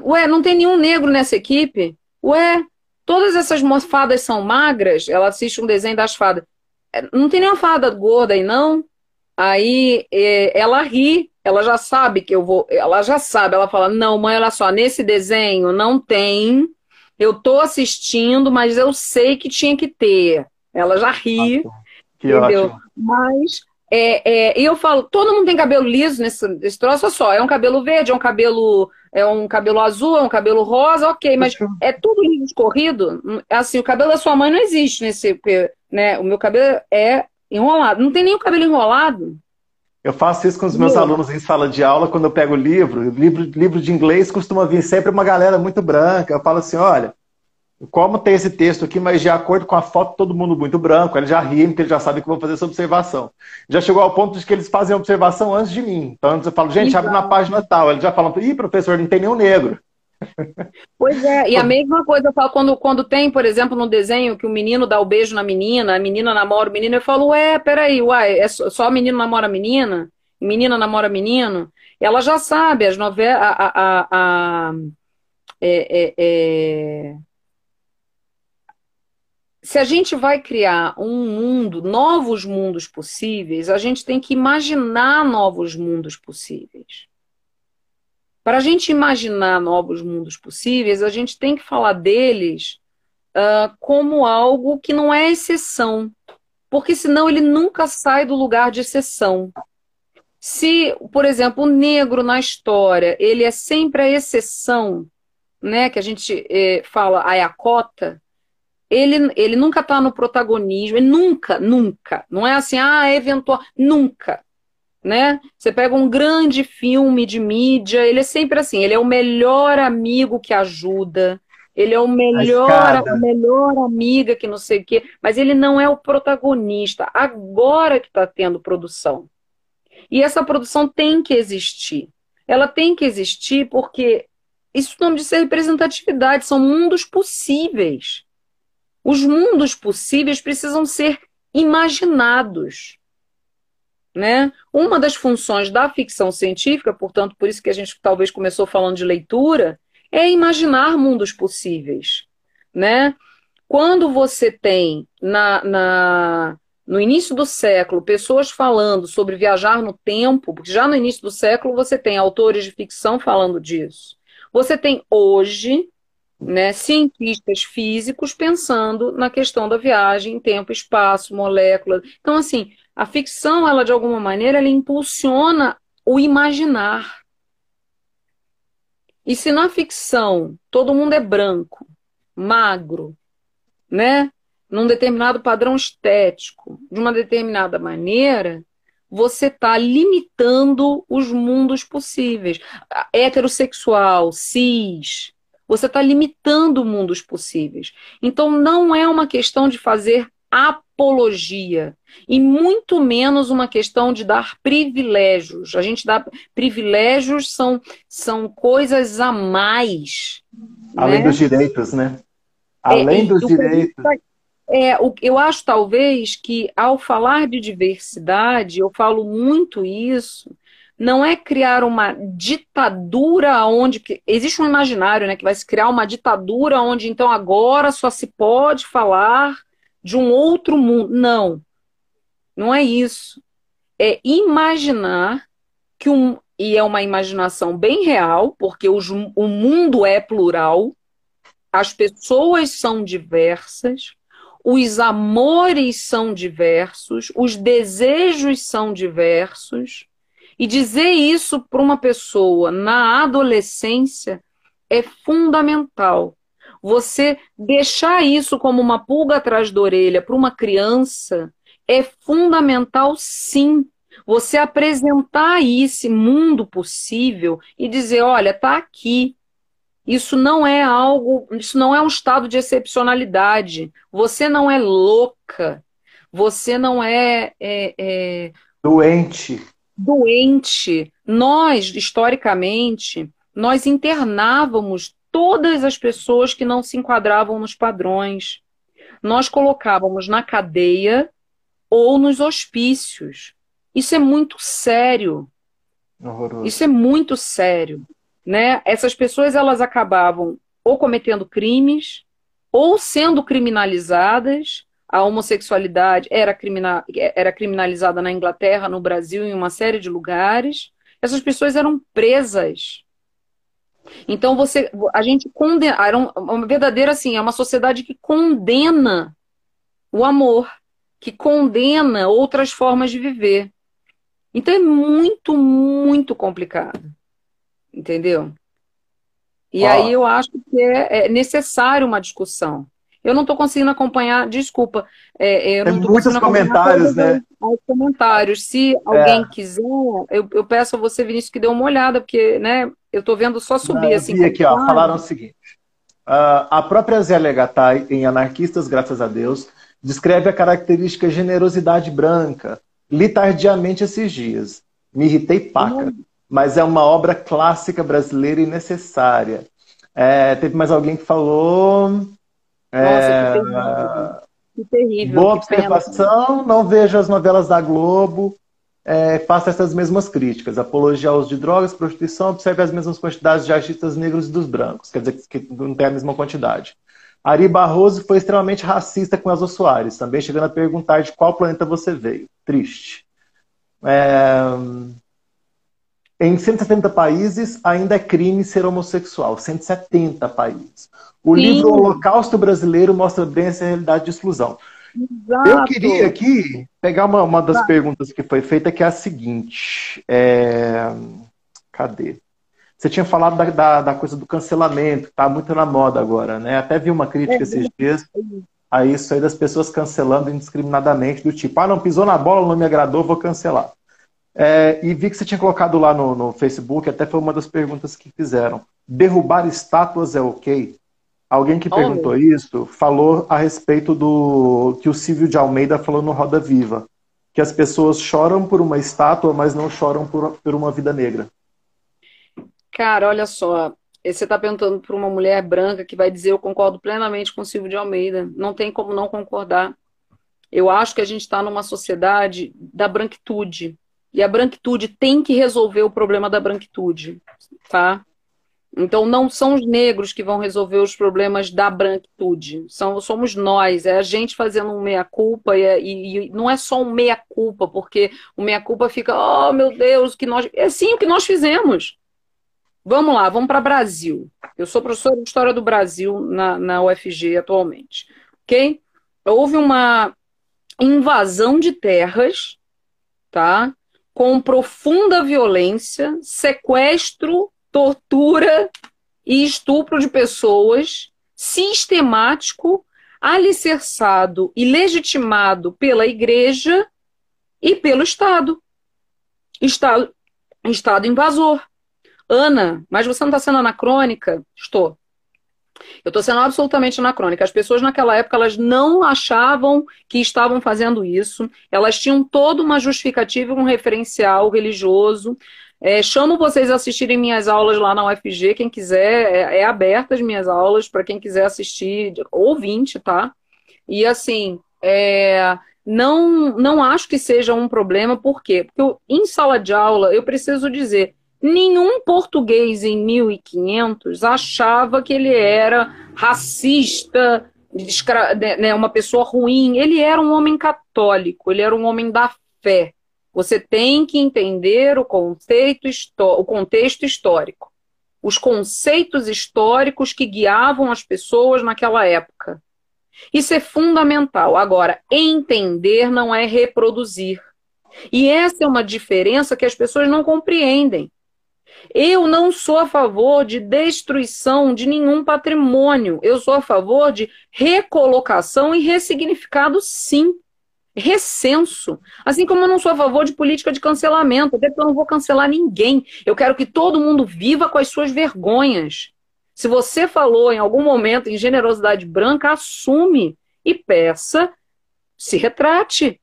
ué, não tem nenhum negro nessa equipe? Ué, todas essas fadas são magras, ela assiste um desenho das fadas. É, não tem nenhuma fada gorda aí, não. Aí é, ela ri, ela já sabe que eu vou. Ela já sabe, ela fala: não, mãe, olha só, nesse desenho não tem. Eu tô assistindo, mas eu sei que tinha que ter. Ela já ri. Que entendeu? Ótimo. Mas é, é, eu falo, todo mundo tem cabelo liso nesse, nesse troço, só. É um cabelo verde, é um cabelo, é um cabelo azul, é um cabelo rosa, ok, mas é tudo liso escorrido. Assim, o cabelo da sua mãe não existe nesse. Né? O meu cabelo é enrolado. Não tem nem o cabelo enrolado. Eu faço isso com os meus alunos em sala de aula, quando eu pego o livro. Livro, livro de inglês costuma vir sempre uma galera muito branca. Eu falo assim: olha, como tem esse texto aqui, mas de acordo com a foto, todo mundo muito branco, eles já riem, porque eles já sabem que eu vou fazer essa observação. Já chegou ao ponto de que eles fazem a observação antes de mim. Então, antes eu falo, gente, então... abre na página tal. Eles já falam, ih, professor, não tem nenhum negro. Pois é, e a mesma coisa eu falo quando, quando tem, por exemplo, no desenho que o menino dá o beijo na menina, a menina namora o menino, eu falo, ué, peraí, uai, é só menino namora menina? Menina namora menino? Ela já sabe, as novelas. A, a, a, é, é, é... Se a gente vai criar um mundo, novos mundos possíveis, a gente tem que imaginar novos mundos possíveis. Para a gente imaginar novos mundos possíveis, a gente tem que falar deles uh, como algo que não é exceção, porque senão ele nunca sai do lugar de exceção. Se, por exemplo, o negro na história, ele é sempre a exceção, né, que a gente eh, fala a cota, ele, ele nunca está no protagonismo, ele nunca, nunca, não é assim, ah, eventual, nunca né? Você pega um grande filme de mídia, ele é sempre assim, ele é o melhor amigo que ajuda, ele é o melhor, a, melhor amiga que não sei o quê, mas ele não é o protagonista. Agora que está tendo produção. E essa produção tem que existir. Ela tem que existir porque isso não diz representatividade, são mundos possíveis. Os mundos possíveis precisam ser imaginados. Né? Uma das funções da ficção científica, portanto, por isso que a gente talvez começou falando de leitura, é imaginar mundos possíveis. Né? Quando você tem na, na, no início do século pessoas falando sobre viajar no tempo, porque já no início do século você tem autores de ficção falando disso. Você tem hoje né, cientistas físicos pensando na questão da viagem, tempo, espaço, moléculas. Então, assim, a ficção, ela de alguma maneira, ela impulsiona o imaginar. E se na ficção todo mundo é branco, magro, né? Num determinado padrão estético, de uma determinada maneira, você está limitando os mundos possíveis. Heterossexual, cis, você está limitando mundos possíveis. Então não é uma questão de fazer apologia e muito menos uma questão de dar privilégios. A gente dá privilégios são são coisas a mais, além né? dos direitos, né? Além é, dos direitos. É, eu acho talvez que ao falar de diversidade, eu falo muito isso, não é criar uma ditadura onde existe um imaginário, né, que vai se criar uma ditadura onde então agora só se pode falar de um outro mundo. Não. Não é isso. É imaginar que um. E é uma imaginação bem real, porque os, o mundo é plural, as pessoas são diversas, os amores são diversos, os desejos são diversos. E dizer isso para uma pessoa na adolescência é fundamental. Você deixar isso como uma pulga atrás da orelha para uma criança é fundamental, sim. Você apresentar esse mundo possível e dizer: olha, está aqui. Isso não é algo, isso não é um estado de excepcionalidade. Você não é louca. Você não é, é, é doente. Doente. Nós, historicamente, nós internávamos todas as pessoas que não se enquadravam nos padrões. Nós colocávamos na cadeia ou nos hospícios. Isso é muito sério. Horroroso. Isso é muito sério, né? Essas pessoas elas acabavam ou cometendo crimes ou sendo criminalizadas, a homossexualidade era, criminal, era criminalizada na Inglaterra, no Brasil, em uma série de lugares. Essas pessoas eram presas. Então você, a gente condena, era uma verdadeira assim, é uma sociedade que condena o amor, que condena outras formas de viver. Então é muito, muito complicado. Entendeu? E aí eu acho que é, é necessário uma discussão. Eu não estou conseguindo acompanhar, desculpa. É, é Tem muitos comentários, né? Os comentários. Se alguém é. quiser, eu, eu, peço a você, Vinícius, que dê uma olhada, porque né, eu estou vendo só subir não, assim. aqui, ó, falaram o seguinte. Uh, a própria Zé Legatai, em Anarquistas, graças a Deus, descreve a característica generosidade branca, li tardiamente esses dias. Me irritei paca. Uhum. Mas é uma obra clássica brasileira e necessária. É, teve mais alguém que falou. É, Nossa, que terrível. Que terrível boa observação, não vejo as novelas da Globo. É, faça essas mesmas críticas. Apologia ao uso de drogas, prostituição, observe as mesmas quantidades de artistas negros e dos brancos. Quer dizer que não tem a mesma quantidade. Ari Barroso foi extremamente racista com Elza Soares, também chegando a perguntar de qual planeta você veio. Triste. É... Em 170 países ainda é crime ser homossexual. 170 países. O Sim. livro Holocausto Brasileiro mostra bem essa realidade de exclusão. Exato. Eu queria aqui pegar uma, uma das perguntas que foi feita, que é a seguinte. É... Cadê? Você tinha falado da, da, da coisa do cancelamento, que está muito na moda agora, né? Até vi uma crítica é, esses dias a isso aí das pessoas cancelando indiscriminadamente, do tipo, ah, não pisou na bola, não me agradou, vou cancelar. É, e vi que você tinha colocado lá no, no Facebook, até foi uma das perguntas que fizeram. Derrubar estátuas é ok? Alguém que perguntou oh, isso falou a respeito do que o Silvio de Almeida falou no Roda Viva, que as pessoas choram por uma estátua, mas não choram por, por uma vida negra. Cara, olha só. Você está perguntando para uma mulher branca que vai dizer eu concordo plenamente com o Silvio de Almeida. Não tem como não concordar. Eu acho que a gente está numa sociedade da branquitude. E a branquitude tem que resolver o problema da branquitude, tá? Então não são os negros que vão resolver os problemas da branquitude, são, somos nós, é a gente fazendo um meia-culpa e, é, e, e, não é só um meia-culpa, porque o meia-culpa fica, oh meu Deus, que nós. É sim o que nós fizemos. Vamos lá, vamos para Brasil. Eu sou professora de História do Brasil na, na UFG atualmente. Ok? Houve uma invasão de terras, tá? Com profunda violência, sequestro, tortura e estupro de pessoas, sistemático, alicerçado e legitimado pela igreja e pelo Estado. Estado, Estado invasor. Ana, mas você não está sendo anacrônica? Estou. Eu estou sendo absolutamente anacrônica. As pessoas naquela época elas não achavam que estavam fazendo isso. Elas tinham toda uma justificativa, um referencial religioso. É, chamo vocês a assistirem minhas aulas lá na UFG. Quem quiser, é, é aberta as minhas aulas para quem quiser assistir, ouvinte, tá? E assim, é, não, não acho que seja um problema, por quê? Porque eu, em sala de aula eu preciso dizer Nenhum português em 1500 achava que ele era racista, né, né, uma pessoa ruim. Ele era um homem católico, ele era um homem da fé. Você tem que entender o, conceito, o contexto histórico, os conceitos históricos que guiavam as pessoas naquela época. Isso é fundamental. Agora, entender não é reproduzir. E essa é uma diferença que as pessoas não compreendem. Eu não sou a favor de destruição de nenhum patrimônio. Eu sou a favor de recolocação e ressignificado, sim. Recenso. Assim como eu não sou a favor de política de cancelamento, até porque eu não vou cancelar ninguém. Eu quero que todo mundo viva com as suas vergonhas. Se você falou em algum momento em generosidade branca, assume e peça, se retrate.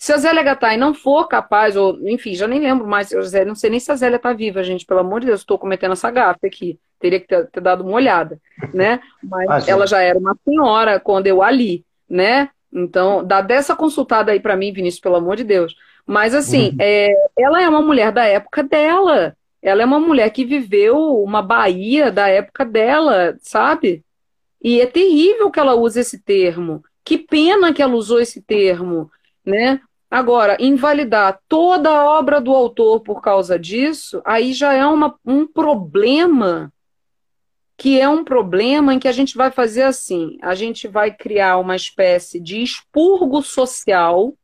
Se a Zélia Gattai não for capaz, ou enfim, já nem lembro mais, eu não sei nem se a Zélia está viva, gente, pelo amor de Deus, estou cometendo essa gafe aqui. Teria que ter, ter dado uma olhada, né? Mas ela já era uma senhora quando eu ali, né? Então, dá dessa consultada aí para mim, Vinícius, pelo amor de Deus. Mas assim, uhum. é, ela é uma mulher da época dela. Ela é uma mulher que viveu uma Bahia da época dela, sabe? E é terrível que ela use esse termo. Que pena que ela usou esse termo, né? Agora, invalidar toda a obra do autor por causa disso, aí já é uma, um problema, que é um problema em que a gente vai fazer assim: a gente vai criar uma espécie de expurgo social,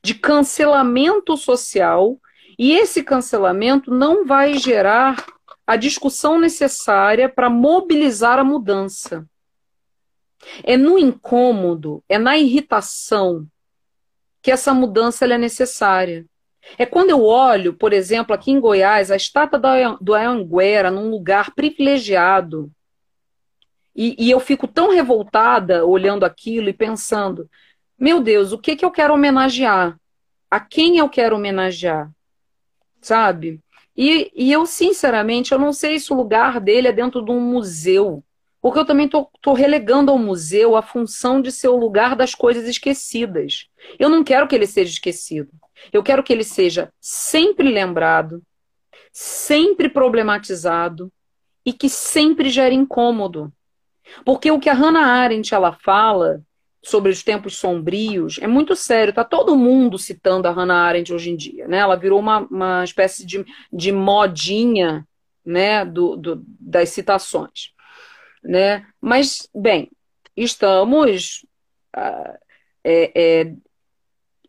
de cancelamento social, e esse cancelamento não vai gerar a discussão necessária para mobilizar a mudança. É no incômodo, é na irritação que essa mudança é necessária. É quando eu olho, por exemplo, aqui em Goiás, a estátua do Anhanguera num lugar privilegiado, e, e, eu fico tão revoltada olhando aquilo e pensando: meu Deus, o que, que eu quero homenagear? A quem eu quero homenagear? Sabe? E, e eu, sinceramente, eu não sei se o lugar dele é dentro de um museu. Porque eu também estou relegando ao museu a função de ser o lugar das coisas esquecidas. Eu não quero que ele seja esquecido. Eu quero que ele seja sempre lembrado, sempre problematizado e que sempre gere incômodo. Porque o que a Hannah Arendt ela fala sobre os tempos sombrios é muito sério. Tá todo mundo citando a Hannah Arendt hoje em dia, né? Ela virou uma, uma espécie de, de modinha, né, do, do, das citações, né? Mas bem, estamos uh, é, é,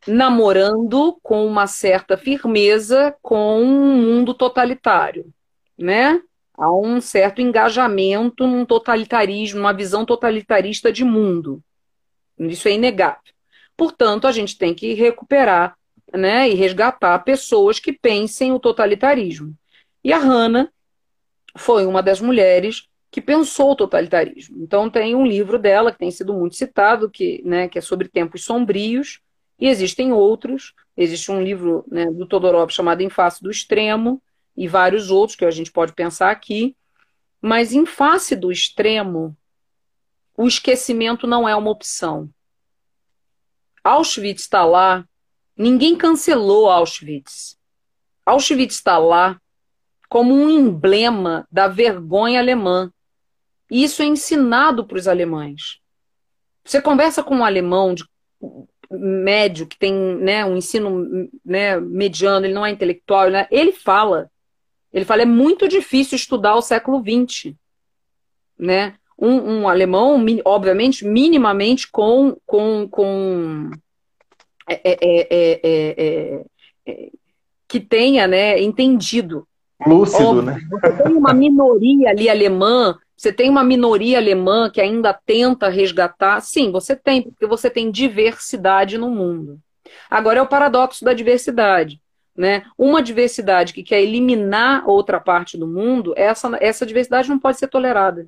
namorando com uma certa firmeza com um mundo totalitário, né? Há um certo engajamento num totalitarismo, uma visão totalitarista de mundo. Isso é inegável. Portanto, a gente tem que recuperar né, e resgatar pessoas que pensem o totalitarismo. E a Hannah foi uma das mulheres que pensou o totalitarismo. Então tem um livro dela que tem sido muito citado, que, né, que é sobre tempos sombrios, e existem outros. Existe um livro né, do Todorov chamado Em Face do Extremo, e vários outros que a gente pode pensar aqui. Mas em face do extremo, o esquecimento não é uma opção. Auschwitz está lá, ninguém cancelou Auschwitz. Auschwitz está lá como um emblema da vergonha alemã. E isso é ensinado para os alemães. Você conversa com um alemão de médio que tem né, um ensino né, mediano, ele não é intelectual, né, ele fala. Ele fala, é muito difícil estudar o século XX. Né? um, um alemão, obviamente, minimamente com, com, com é é, é, é, que tenha né, entendido. Lúcido, Óbvio, né? Você tem uma minoria ali alemã, você tem uma minoria alemã que ainda tenta resgatar. Sim, você tem, porque você tem diversidade no mundo. Agora é o paradoxo da diversidade. Né? Uma diversidade que quer eliminar outra parte do mundo, essa, essa diversidade não pode ser tolerada.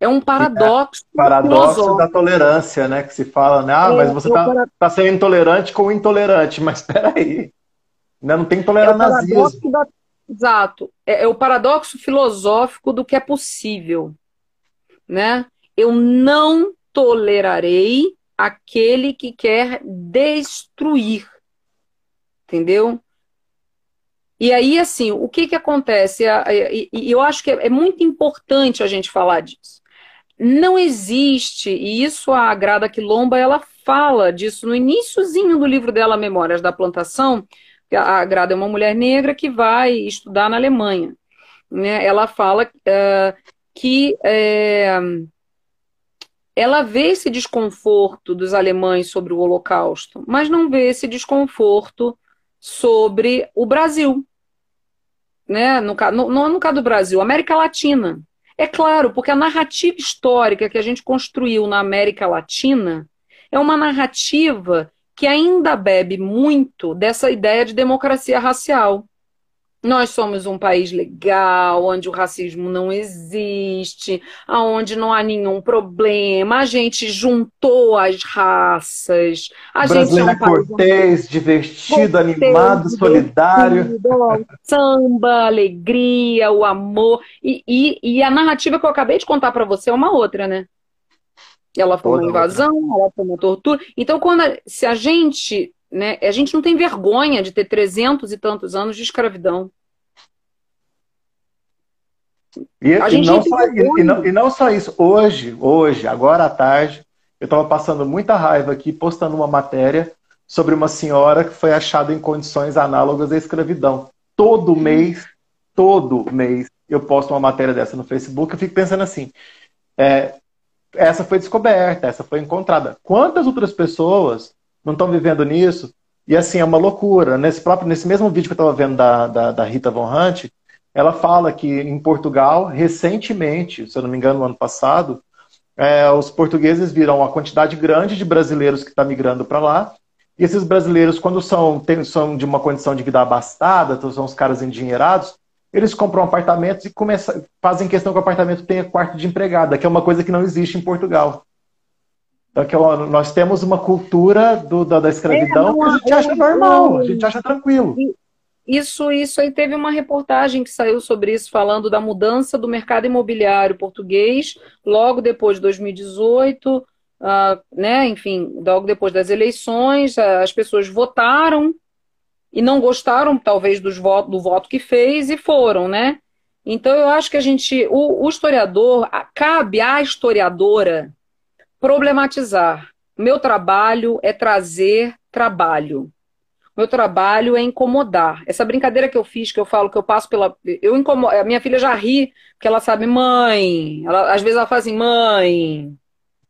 É um paradoxo. É, paradoxo da tolerância, né? Que se fala, né? Ah, é, mas você está para... tá sendo intolerante com o intolerante. Mas peraí. Né? Não tem tolerar é nazismo. Da... Exato. É, é, o paradoxo filosófico do que é possível. Né? Eu não tolerarei aquele que quer destruir. Entendeu? E aí, assim, o que, que acontece? E eu acho que é muito importante a gente falar disso não existe, e isso a Grada Quilomba ela fala disso no iníciozinho do livro dela, Memórias da Plantação. A Grada é uma mulher negra que vai estudar na Alemanha. Né? Ela fala uh, que é, ela vê esse desconforto dos alemães sobre o Holocausto, mas não vê esse desconforto sobre o Brasil. Né? No, no, no caso do Brasil, América Latina. É claro, porque a narrativa histórica que a gente construiu na América Latina é uma narrativa que ainda bebe muito dessa ideia de democracia racial. Nós somos um país legal, onde o racismo não existe, onde não há nenhum problema. A gente juntou as raças. A Brasileiro gente é um cortês, divertido, cortês, animado, solidário. Samba, alegria, o amor. E, e, e, a narrativa que eu acabei de contar para você é uma outra, né? Ela foi Toda uma invasão, outra. ela foi uma tortura. Então, quando a, se a gente né? A gente não tem vergonha de ter trezentos e tantos anos de escravidão. E, e, não só, e, não, e, não só, isso, hoje, hoje, agora à tarde, eu estava passando muita raiva aqui, postando uma matéria sobre uma senhora que foi achada em condições análogas à escravidão. Todo uhum. mês, todo mês, eu posto uma matéria dessa no Facebook, eu fico pensando assim, é, essa foi descoberta, essa foi encontrada. Quantas outras pessoas não estão vivendo nisso? E assim, é uma loucura. Nesse, próprio, nesse mesmo vídeo que eu estava vendo da, da, da, Rita Von Hunt, ela fala que em Portugal, recentemente, se eu não me engano, no ano passado, é, os portugueses viram uma quantidade grande de brasileiros que está migrando para lá. E esses brasileiros, quando são, tem, são de uma condição de vida abastada, então são os caras endinheirados, eles compram apartamentos e começam, fazem questão que o apartamento tenha quarto de empregada, que é uma coisa que não existe em Portugal. Então, que, ó, nós temos uma cultura do, da, da escravidão é, que a gente acha normal, a gente acha tranquilo. Isso, isso aí teve uma reportagem que saiu sobre isso, falando da mudança do mercado imobiliário português, logo depois de 2018, uh, né, enfim, logo depois das eleições, as pessoas votaram e não gostaram, talvez, dos voto, do voto que fez e foram, né? Então, eu acho que a gente, o, o historiador, cabe à historiadora problematizar. Meu trabalho é trazer trabalho. Meu trabalho é incomodar. Essa brincadeira que eu fiz, que eu falo que eu passo pela. Eu incomodo. A minha filha já ri, porque ela sabe, mãe. Ela, às vezes ela fala assim, mãe,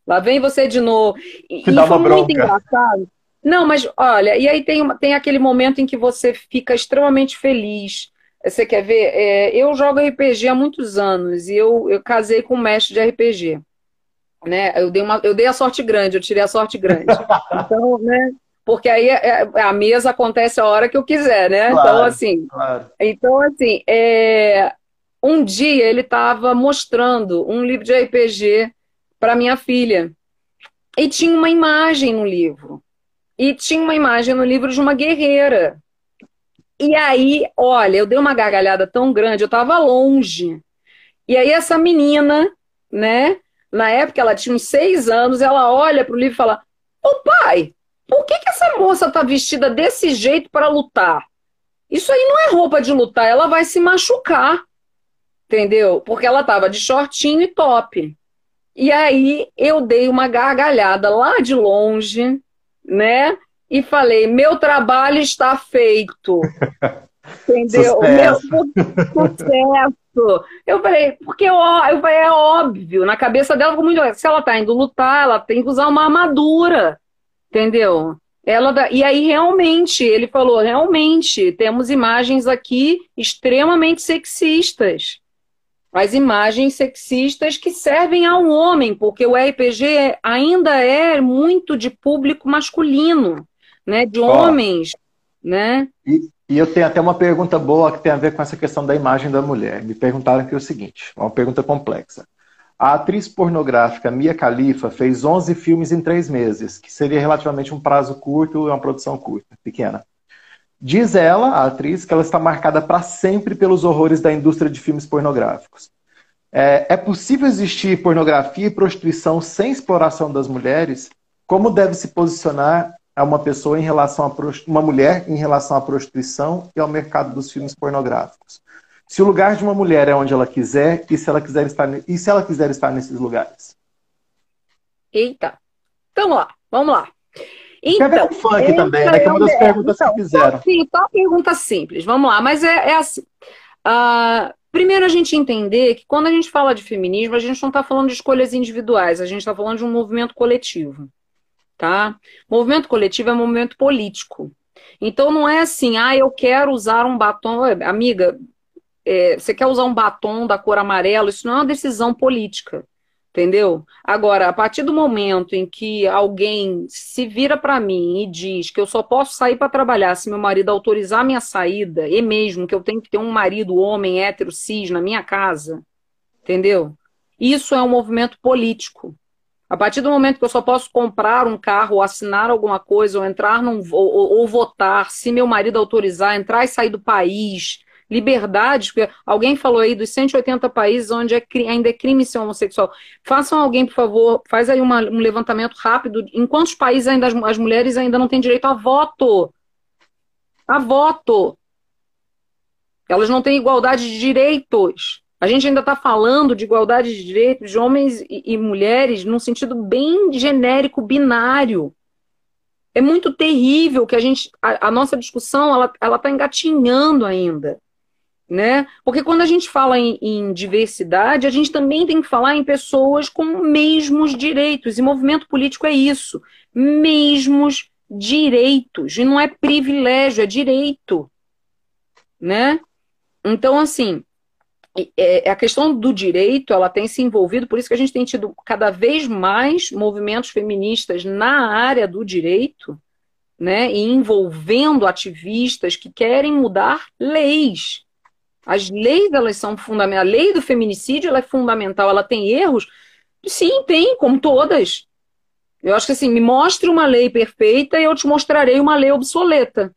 lá vem você de novo. E, dá uma bronca. muito engraçado. Não, mas olha, e aí tem, tem aquele momento em que você fica extremamente feliz. Você quer ver? É, eu jogo RPG há muitos anos e eu, eu casei com um mestre de RPG. Né? Eu, dei uma, eu dei a sorte grande, eu tirei a sorte grande. Então, né? Porque aí é, é, a mesa acontece a hora que eu quiser, né? Claro, então, assim, claro. então, assim é, um dia ele estava mostrando um livro de RPG para minha filha. E tinha uma imagem no livro. E tinha uma imagem no livro de uma guerreira. E aí, olha, eu dei uma gargalhada tão grande, eu estava longe. E aí essa menina, né? Na época ela tinha uns seis anos, ela olha para o livro e fala: Ô pai, por que, que essa moça está vestida desse jeito para lutar? Isso aí não é roupa de lutar, ela vai se machucar. Entendeu? Porque ela estava de shortinho e top. E aí eu dei uma gargalhada lá de longe, né? E falei: meu trabalho está feito. Entendeu? Sucesso. Meu sucesso. Eu falei, porque eu, eu falei, é óbvio, na cabeça dela ficou muito. Se ela está indo lutar, ela tem que usar uma armadura. Entendeu? Ela, e aí, realmente, ele falou: realmente, temos imagens aqui extremamente sexistas as imagens sexistas que servem ao homem, porque o RPG ainda é muito de público masculino, né, de homens, né? E, e, eu tenho até uma pergunta boa que tem a ver com essa questão da imagem da mulher. Me perguntaram aqui o seguinte, uma pergunta complexa. A atriz pornográfica Mia Khalifa fez 11 filmes em três meses, que seria relativamente um prazo curto e uma produção curta, pequena. Diz ela, a atriz, que ela está marcada para sempre pelos horrores da indústria de filmes pornográficos. É, é, possível existir pornografia e prostituição sem exploração das mulheres? Como deve se posicionar uma pessoa em relação a uma mulher em relação à prostituição e ao mercado dos filmes pornográficos? Se o lugar de uma mulher é onde ela quiser e se ela quiser estar e se ela quiser estar nesses lugares? Eita, então lá, vamos lá. Então, ver com funk também, né? Que é uma das perguntas então, que fizeram. Sim, só uma pergunta simples. Vamos lá, mas é, é assim. Uh, primeiro a gente entender que quando a gente fala de feminismo, a gente não está falando de escolhas individuais, a gente está falando de um movimento coletivo. Tá? Movimento coletivo é um movimento político. Então não é assim, ah, eu quero usar um batom. Amiga, é, você quer usar um batom da cor amarela, isso não é uma decisão política. Entendeu? Agora, a partir do momento em que alguém se vira para mim e diz que eu só posso sair para trabalhar se meu marido autorizar minha saída, e mesmo que eu tenho que ter um marido homem hétero cis na minha casa, entendeu? Isso é um movimento político. A partir do momento que eu só posso comprar um carro, ou assinar alguma coisa, ou entrar num ou, ou, ou votar, se meu marido autorizar, entrar e sair do país, liberdades, porque alguém falou aí dos 180 países onde é, ainda é crime ser homossexual. Façam alguém, por favor, faz aí uma, um levantamento rápido. Em quantos países ainda as, as mulheres ainda não têm direito a voto? A voto. Elas não têm igualdade de direitos. A gente ainda está falando de igualdade de direitos de homens e, e mulheres num sentido bem genérico, binário. É muito terrível que a gente, a, a nossa discussão, ela, está engatinhando ainda. Né? Porque quando a gente fala em, em, diversidade, a gente também tem que falar em pessoas com mesmos direitos. E movimento político é isso: mesmos direitos. E não é privilégio, é direito. Né? Então, assim, é, a questão do direito ela tem se envolvido, por isso que a gente tem tido cada vez mais movimentos feministas na área do direito, né, e envolvendo ativistas que querem mudar leis. As leis elas são fundamentais. A lei do feminicídio ela é fundamental. Ela tem erros? Sim, tem, como todas. Eu acho que assim, me mostre uma lei perfeita e eu te mostrarei uma lei obsoleta.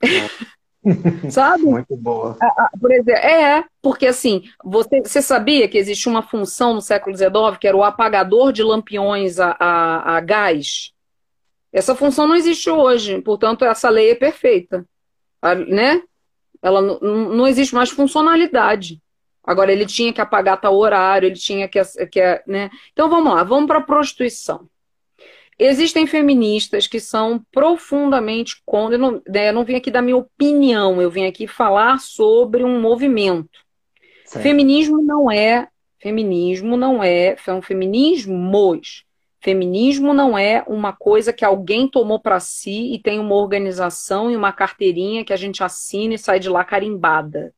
Sabe? Muito boa. Por exemplo, é, porque assim, você, você sabia que existe uma função no século XIX que era o apagador de lampiões a, a, a gás? Essa função não existe hoje, portanto, essa lei é perfeita. A, né? Ela não, não existe mais funcionalidade. Agora, ele tinha que apagar tal horário, ele tinha que. que né? Então vamos lá, vamos para a prostituição. Existem feministas que são profundamente contra. Eu não, né, eu não vim aqui dar minha opinião, eu vim aqui falar sobre um movimento. Certo. Feminismo não é. Feminismo não é. São feminismos. Feminismo não é uma coisa que alguém tomou para si e tem uma organização e uma carteirinha que a gente assina e sai de lá carimbada.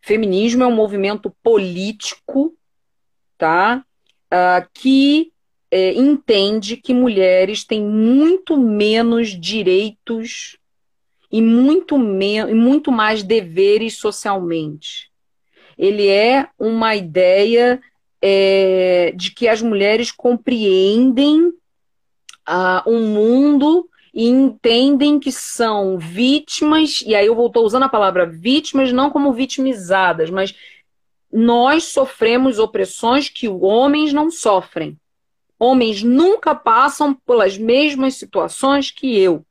Feminismo é um movimento político, tá? Uh, que é, entende que mulheres têm muito menos direitos e muito, e muito mais deveres socialmente. Ele é uma ideia é, de que as mulheres compreendem uh, um mundo e entendem que são vítimas, e aí eu estou usando a palavra vítimas não como vitimizadas, mas nós sofremos opressões que homens não sofrem. Homens nunca passam pelas mesmas situações que eu.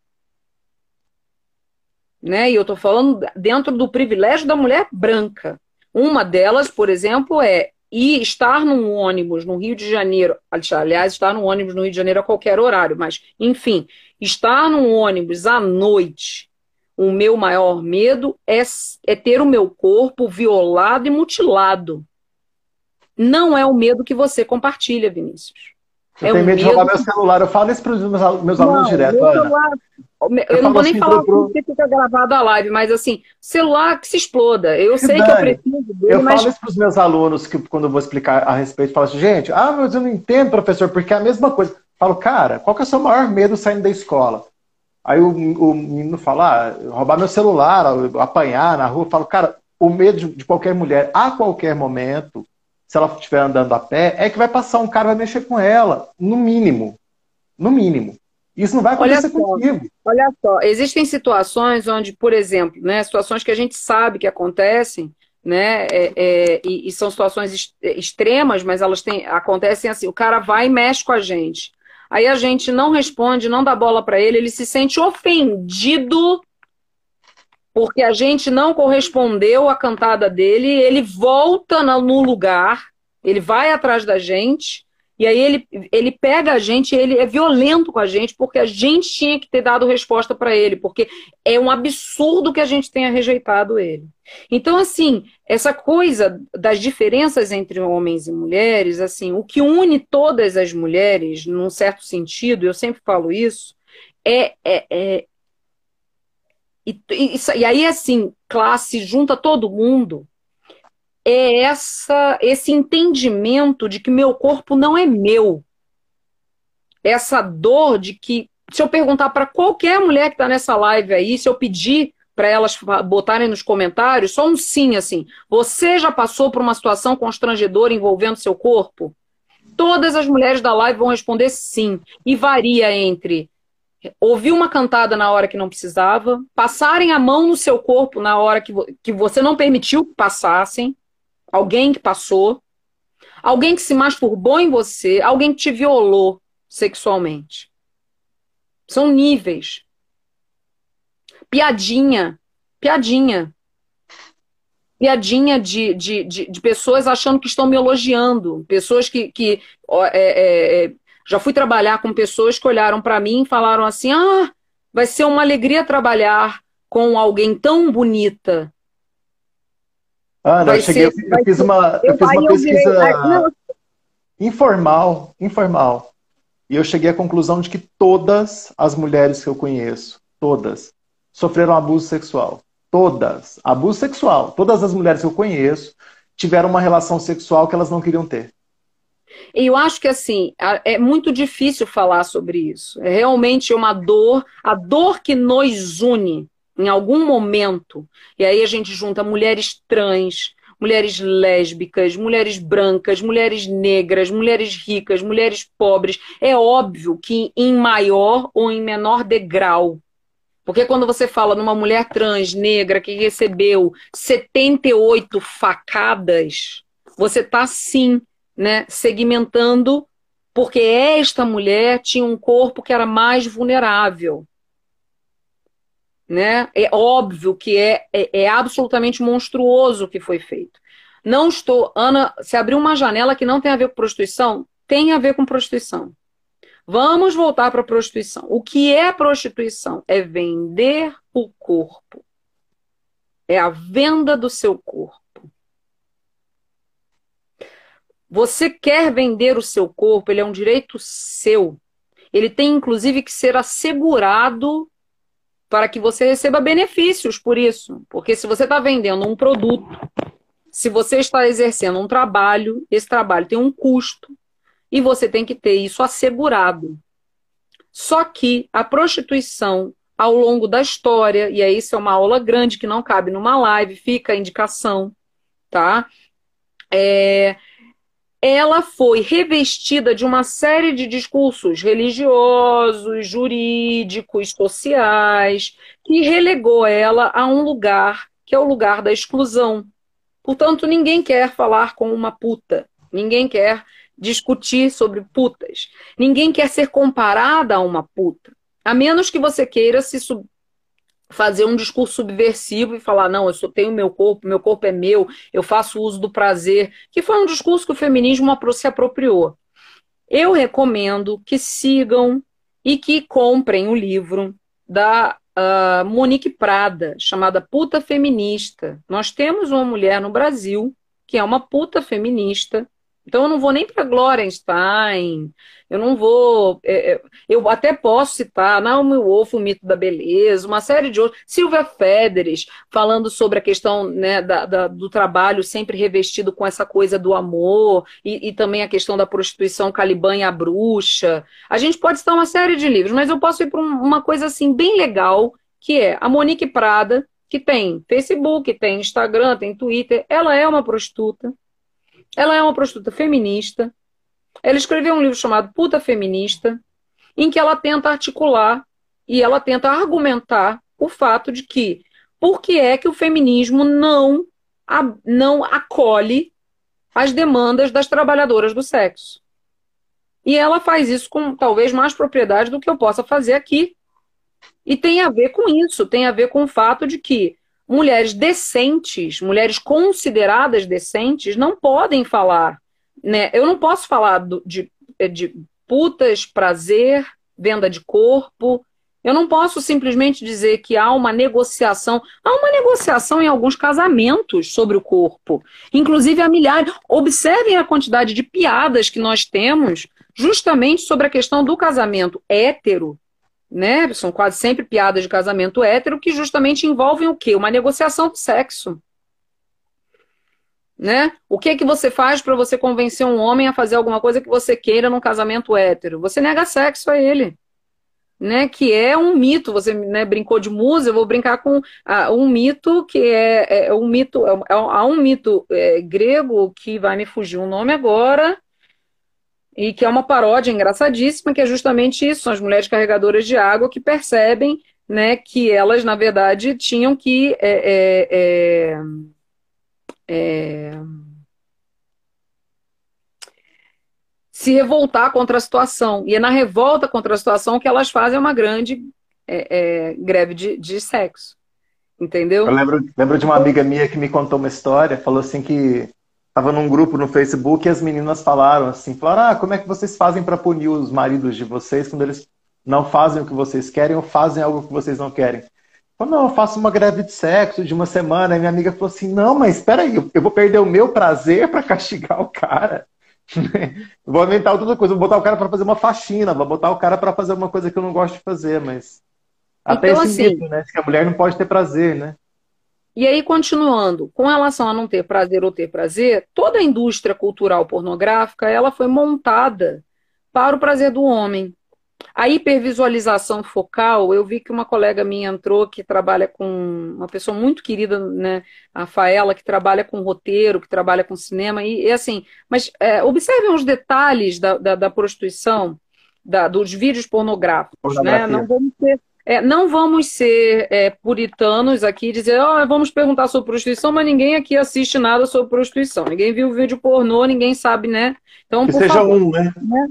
Né? E eu estou falando dentro do privilégio da mulher branca. Uma delas, por exemplo, é ir estar num ônibus no Rio de Janeiro, aliás, estar num ônibus no Rio de Janeiro a qualquer horário, mas, enfim, estar num ônibus à noite, o meu maior medo é, é ter o meu corpo violado e mutilado. Não é o medo que você compartilha, Vinícius. Eu é tenho medo de roubar meu celular. Eu falo isso para os meus, meus não, alunos direto. Celular, eu, eu não vou nem assim falar pro... porque fica gravado a live, mas assim, celular que se exploda. Eu sei Dani, que eu preciso dele, Eu mas... falo isso para os meus alunos que quando eu vou explicar a respeito, falo assim, gente, ah, mas eu não entendo, professor, porque é a mesma coisa. Eu falo, cara, qual que é o seu maior medo saindo da escola? Aí o, o menino fala, ah, roubar meu celular, apanhar na rua. Eu falo, cara, o medo de, de qualquer mulher, a qualquer momento, se ela estiver andando a pé, é que vai passar um cara vai mexer com ela, no mínimo. No mínimo. Isso não vai acontecer olha comigo. olha só, existem situações onde, por exemplo, né, situações que a gente sabe que acontecem, né, é, é, e, e, são situações extremas, mas elas têm, acontecem assim, o cara vai e mexe com a gente. Aí a gente não responde, não dá bola para ele, ele se sente ofendido porque a gente não correspondeu à cantada dele, ele volta no lugar, ele vai atrás da gente, e aí ele, ele pega a gente, ele é violento com a gente, porque a gente tinha que ter dado resposta para ele, porque é um absurdo que a gente tenha rejeitado ele. Então, assim, essa coisa das diferenças entre homens e mulheres, assim, o que une todas as mulheres, num certo sentido, eu sempre falo isso, é, é, é e, e, e aí, assim, classe junta todo mundo, é essa esse entendimento de que meu corpo não é meu. Essa dor de que, se eu perguntar para qualquer mulher que está nessa live aí, se eu pedir para elas botarem nos comentários, só um sim, assim, você já passou por uma situação constrangedora envolvendo seu corpo? Todas as mulheres da live vão responder sim. E varia entre ouvir uma cantada na hora que não precisava, passarem a mão no seu corpo na hora que, que você não permitiu que passassem, alguém que passou, alguém que se masturbou em você, alguém que te violou sexualmente. São níveis. Piadinha, piadinha. piadinha de, de, de, de, pessoas achando que estão me elogiando, pessoas que, que é, é, é, já fui trabalhar com pessoas que olharam para mim e falaram assim: ah, vai ser uma alegria trabalhar com alguém tão bonita. Ana, eu, cheguei, ser, eu, fiz uma, eu, fiz uma pesquisa virei, informal, informal. E eu cheguei à conclusão de que todas as mulheres que eu conheço, todas, sofreram abuso sexual. Todas. Abuso sexual. Todas as mulheres que eu conheço tiveram uma relação sexual que elas não queriam ter. E eu acho que assim, é muito difícil falar sobre isso. É realmente uma dor, a dor que nos une em algum momento. E aí a gente junta mulheres trans, mulheres lésbicas, mulheres brancas, mulheres negras, mulheres ricas, mulheres pobres. É óbvio que em maior ou em menor degrau porque quando você fala numa mulher trans, negra, que recebeu 78 facadas, você está sim né, segmentando, porque esta mulher tinha um corpo que era mais vulnerável. Né? É óbvio que é, é, é absolutamente monstruoso o que foi feito. Não estou. Ana, se abriu uma janela que não tem a ver com prostituição, tem a ver com prostituição. Vamos voltar para a prostituição. O que é prostituição? É vender o corpo. É a venda do seu corpo. Você quer vender o seu corpo, ele é um direito seu. Ele tem inclusive que ser assegurado para que você receba benefícios por isso. Porque se você está vendendo um produto, se você está exercendo um trabalho, esse trabalho tem um custo e você tem que ter isso assegurado. Só que a prostituição, ao longo da história, e aí isso é uma aula grande que não cabe numa live, fica a indicação, tá? É, ela foi revestida de uma série de discursos religiosos, jurídicos, sociais, que relegou ela a um lugar que é o lugar da exclusão. Portanto, ninguém quer falar com uma puta, ninguém quer discutir sobre putas. Ninguém quer ser comparada a uma puta. A menos que você queira se. Fazer um discurso subversivo e falar: não, eu só tenho meu corpo, meu corpo é meu, eu faço uso do prazer, que foi um discurso que o feminismo se apropriou. Eu recomendo que sigam e que comprem o livro da uh, Monique Prada, chamada Puta Feminista. Nós temos uma mulher no Brasil que é uma puta feminista então eu não vou nem para Glorenstein, eu não vou. É, é, eu até posso citar Naomi Wolf, o mito da beleza, uma série de outros. Silvia Federes, falando sobre a questão né, da, da, do trabalho sempre revestido com essa coisa do amor, e, e também a questão da prostituição Caliban e a bruxa. A gente pode citar uma série de livros, mas eu posso ir para uma coisa assim bem legal, que é a Monique Prada, que tem Facebook, tem Instagram, tem Twitter. Ela é uma prostituta ela é uma prostituta feminista. Ela escreveu um livro chamado Puta Feminista, em que ela tenta articular e ela tenta argumentar o fato de que por que é que o feminismo não, não acolhe as demandas das trabalhadoras do sexo. E ela faz isso com talvez mais propriedade do que eu possa fazer aqui. E tem a ver com isso, tem a ver com o fato de que mulheres decentes, mulheres consideradas decentes, não podem falar. Né? Eu não posso falar do, de, de putas, prazer, venda de corpo. Eu não posso simplesmente dizer que há uma negociação. Há uma negociação em alguns casamentos sobre o corpo. Inclusive há milhares. Observem a quantidade de piadas que nós temos justamente sobre a questão do casamento hétero né? São quase sempre piadas de casamento hétero que justamente envolvem o quê? Uma negociação do sexo. Né? O que é que você faz para você convencer um homem a fazer alguma coisa que você queira num casamento hétero? Você nega sexo a ele. Né, que é um mito, você né, brincou de musa, eu vou brincar com ah, um mito que é, é um mito, é, é, há um mito é, grego que vai me fugir o um nome agora, e que é uma paródia engraçadíssima, que é justamente isso, são as mulheres carregadoras de água que percebem né, que elas, na verdade, tinham que é, é, é, é se revoltar contra a situação. E é na revolta contra a situação que elas fazem uma grande é, é, greve de, de sexo. Entendeu? Eu lembro, lembro de uma amiga minha que me contou uma história, falou assim que estava num grupo no Facebook e as meninas falaram assim, falaram, ah, como é que vocês fazem para punir os maridos de vocês quando eles não fazem o que vocês querem ou fazem algo que vocês não querem? Falou, não, eu faço uma greve de sexo de uma semana. E minha amiga falou assim, não, mas espera aí, eu vou perder o meu prazer para castigar o cara. vou inventar outra coisa, vou botar o cara para fazer uma faxina, vou botar o cara para fazer uma coisa que eu não gosto de fazer, mas até então, esse assim, mito, né? Que a mulher não pode ter prazer, né? E aí, continuando, com relação a não ter prazer ou ter prazer, toda a indústria cultural pornográfica ela foi montada para o prazer do homem. A hipervisualização focal, eu vi que uma colega minha entrou que trabalha com uma pessoa muito querida, né, a Faela, que trabalha com roteiro, que trabalha com cinema, e, e assim, mas é, observem os detalhes da, da, da prostituição, da, dos vídeos pornográficos, né? Não vamos ter é, não vamos ser é, puritanos aqui e dizer, oh, vamos perguntar sobre prostituição, mas ninguém aqui assiste nada sobre prostituição. Ninguém viu vídeo pornô, ninguém sabe, né? Então, que seja favor, um, né? né?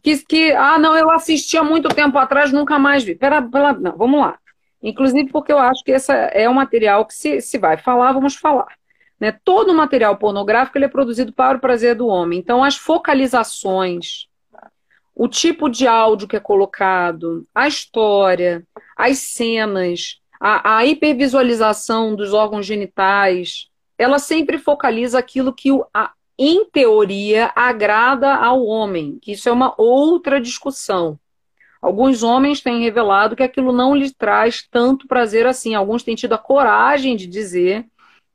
Que, que, ah, não, eu assisti há muito tempo atrás, nunca mais vi. Pera, pera, não, vamos lá. Inclusive porque eu acho que esse é um material que se, se vai falar, vamos falar. Né? Todo material pornográfico ele é produzido para o prazer do homem. Então, as focalizações, o tipo de áudio que é colocado, a história, as cenas, a, a hipervisualização dos órgãos genitais, ela sempre focaliza aquilo que, a, em teoria, agrada ao homem, que isso é uma outra discussão. Alguns homens têm revelado que aquilo não lhes traz tanto prazer assim. Alguns têm tido a coragem de dizer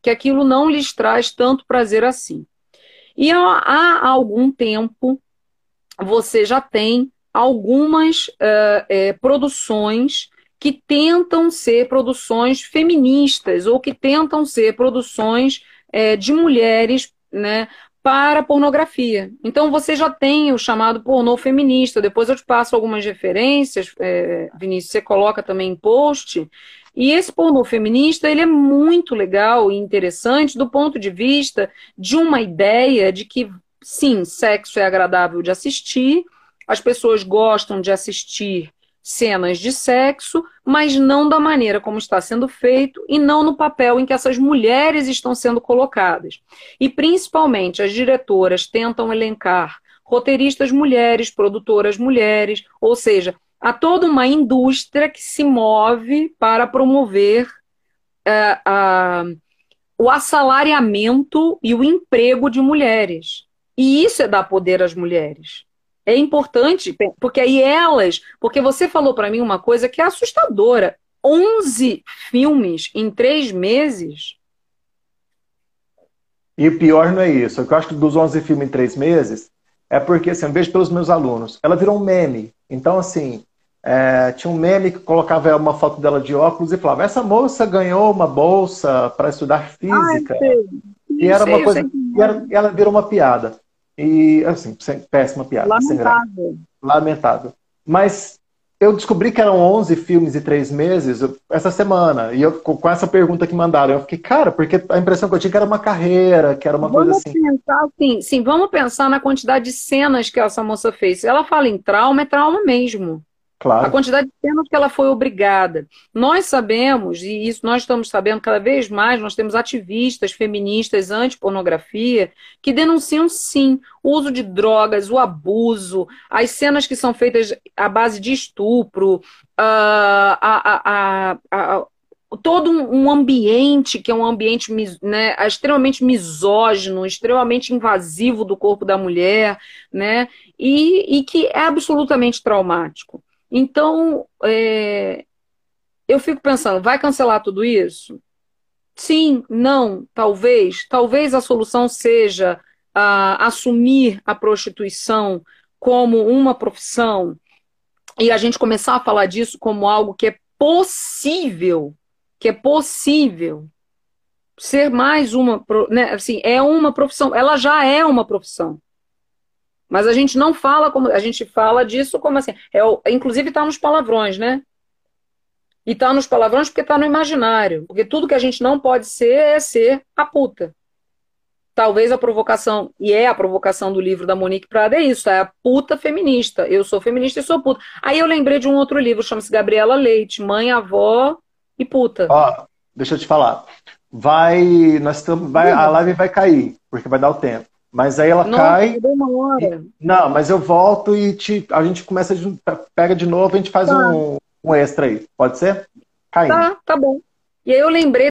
que aquilo não lhes traz tanto prazer assim. E há, algum tempo você já tem algumas uh, é, produções que tentam ser produções feministas ou que tentam ser produções é, de mulheres né, para pornografia. Então você já tem o chamado pornô feminista. Depois eu te passo algumas referências, é, Vinícius, você coloca também em post. E esse pornô feminista ele é muito legal e interessante do ponto de vista de uma ideia de que sim, sexo é agradável de assistir, as pessoas gostam de assistir cenas de sexo, mas não da maneira como está sendo feito e não no papel em que essas mulheres estão sendo colocadas. E principalmente as diretoras tentam elencar roteiristas mulheres, produtoras mulheres, ou seja, há toda uma indústria que se move para promover uh, uh, o assalariamento e o emprego de mulheres. E isso é dar poder às mulheres. É importante, porque aí elas. Porque você falou para mim uma coisa que é assustadora: 11 filmes em três meses. E o pior não é isso. Eu acho que dos 11 filmes em três meses é porque, assim, eu vejo pelos meus alunos, ela virou um meme. Então, assim, é, tinha um meme que colocava uma foto dela de óculos e falava: essa moça ganhou uma bolsa para estudar física. Ai, e era uma coisa. E era, ela virou uma piada. E, assim, péssima piada. Lamentável. Lamentável. Mas eu descobri que eram 11 filmes e três meses essa semana. E eu, com essa pergunta que mandaram, eu fiquei, cara, porque a impressão que eu tinha que era uma carreira, que era uma vamos coisa assim. Pensar, sim, sim, vamos pensar na quantidade de cenas que essa moça fez. Ela fala em trauma, é trauma mesmo. Claro. A quantidade de cenas que ela foi obrigada. Nós sabemos, e isso nós estamos sabendo cada vez mais, nós temos ativistas feministas anti-pornografia que denunciam sim o uso de drogas, o abuso, as cenas que são feitas à base de estupro, uh, a, a, a, todo um ambiente que é um ambiente né, extremamente misógino, extremamente invasivo do corpo da mulher, né, e, e que é absolutamente traumático. Então, é, eu fico pensando, vai cancelar tudo isso? Sim, não, talvez. Talvez a solução seja ah, assumir a prostituição como uma profissão e a gente começar a falar disso como algo que é possível, que é possível ser mais uma, né, assim, é uma profissão, ela já é uma profissão. Mas a gente não fala como. A gente fala disso como assim. É, inclusive está nos palavrões, né? E está nos palavrões porque está no imaginário. Porque tudo que a gente não pode ser é ser a puta. Talvez a provocação, e é a provocação do livro da Monique Prada, é isso, é a puta feminista. Eu sou feminista e sou puta. Aí eu lembrei de um outro livro, chama-se Gabriela Leite, Mãe, Avó e Puta. Ó, deixa eu te falar. Vai, nós estamos, vai, a live vai cair, porque vai dar o tempo. Mas aí ela Nossa, cai. demora. Não, mas eu volto e te, a gente começa, de- pega de novo, a gente faz Tá. um, um extra aí. Pode ser? Caindo. Tá, tá bom. E aí eu lembrei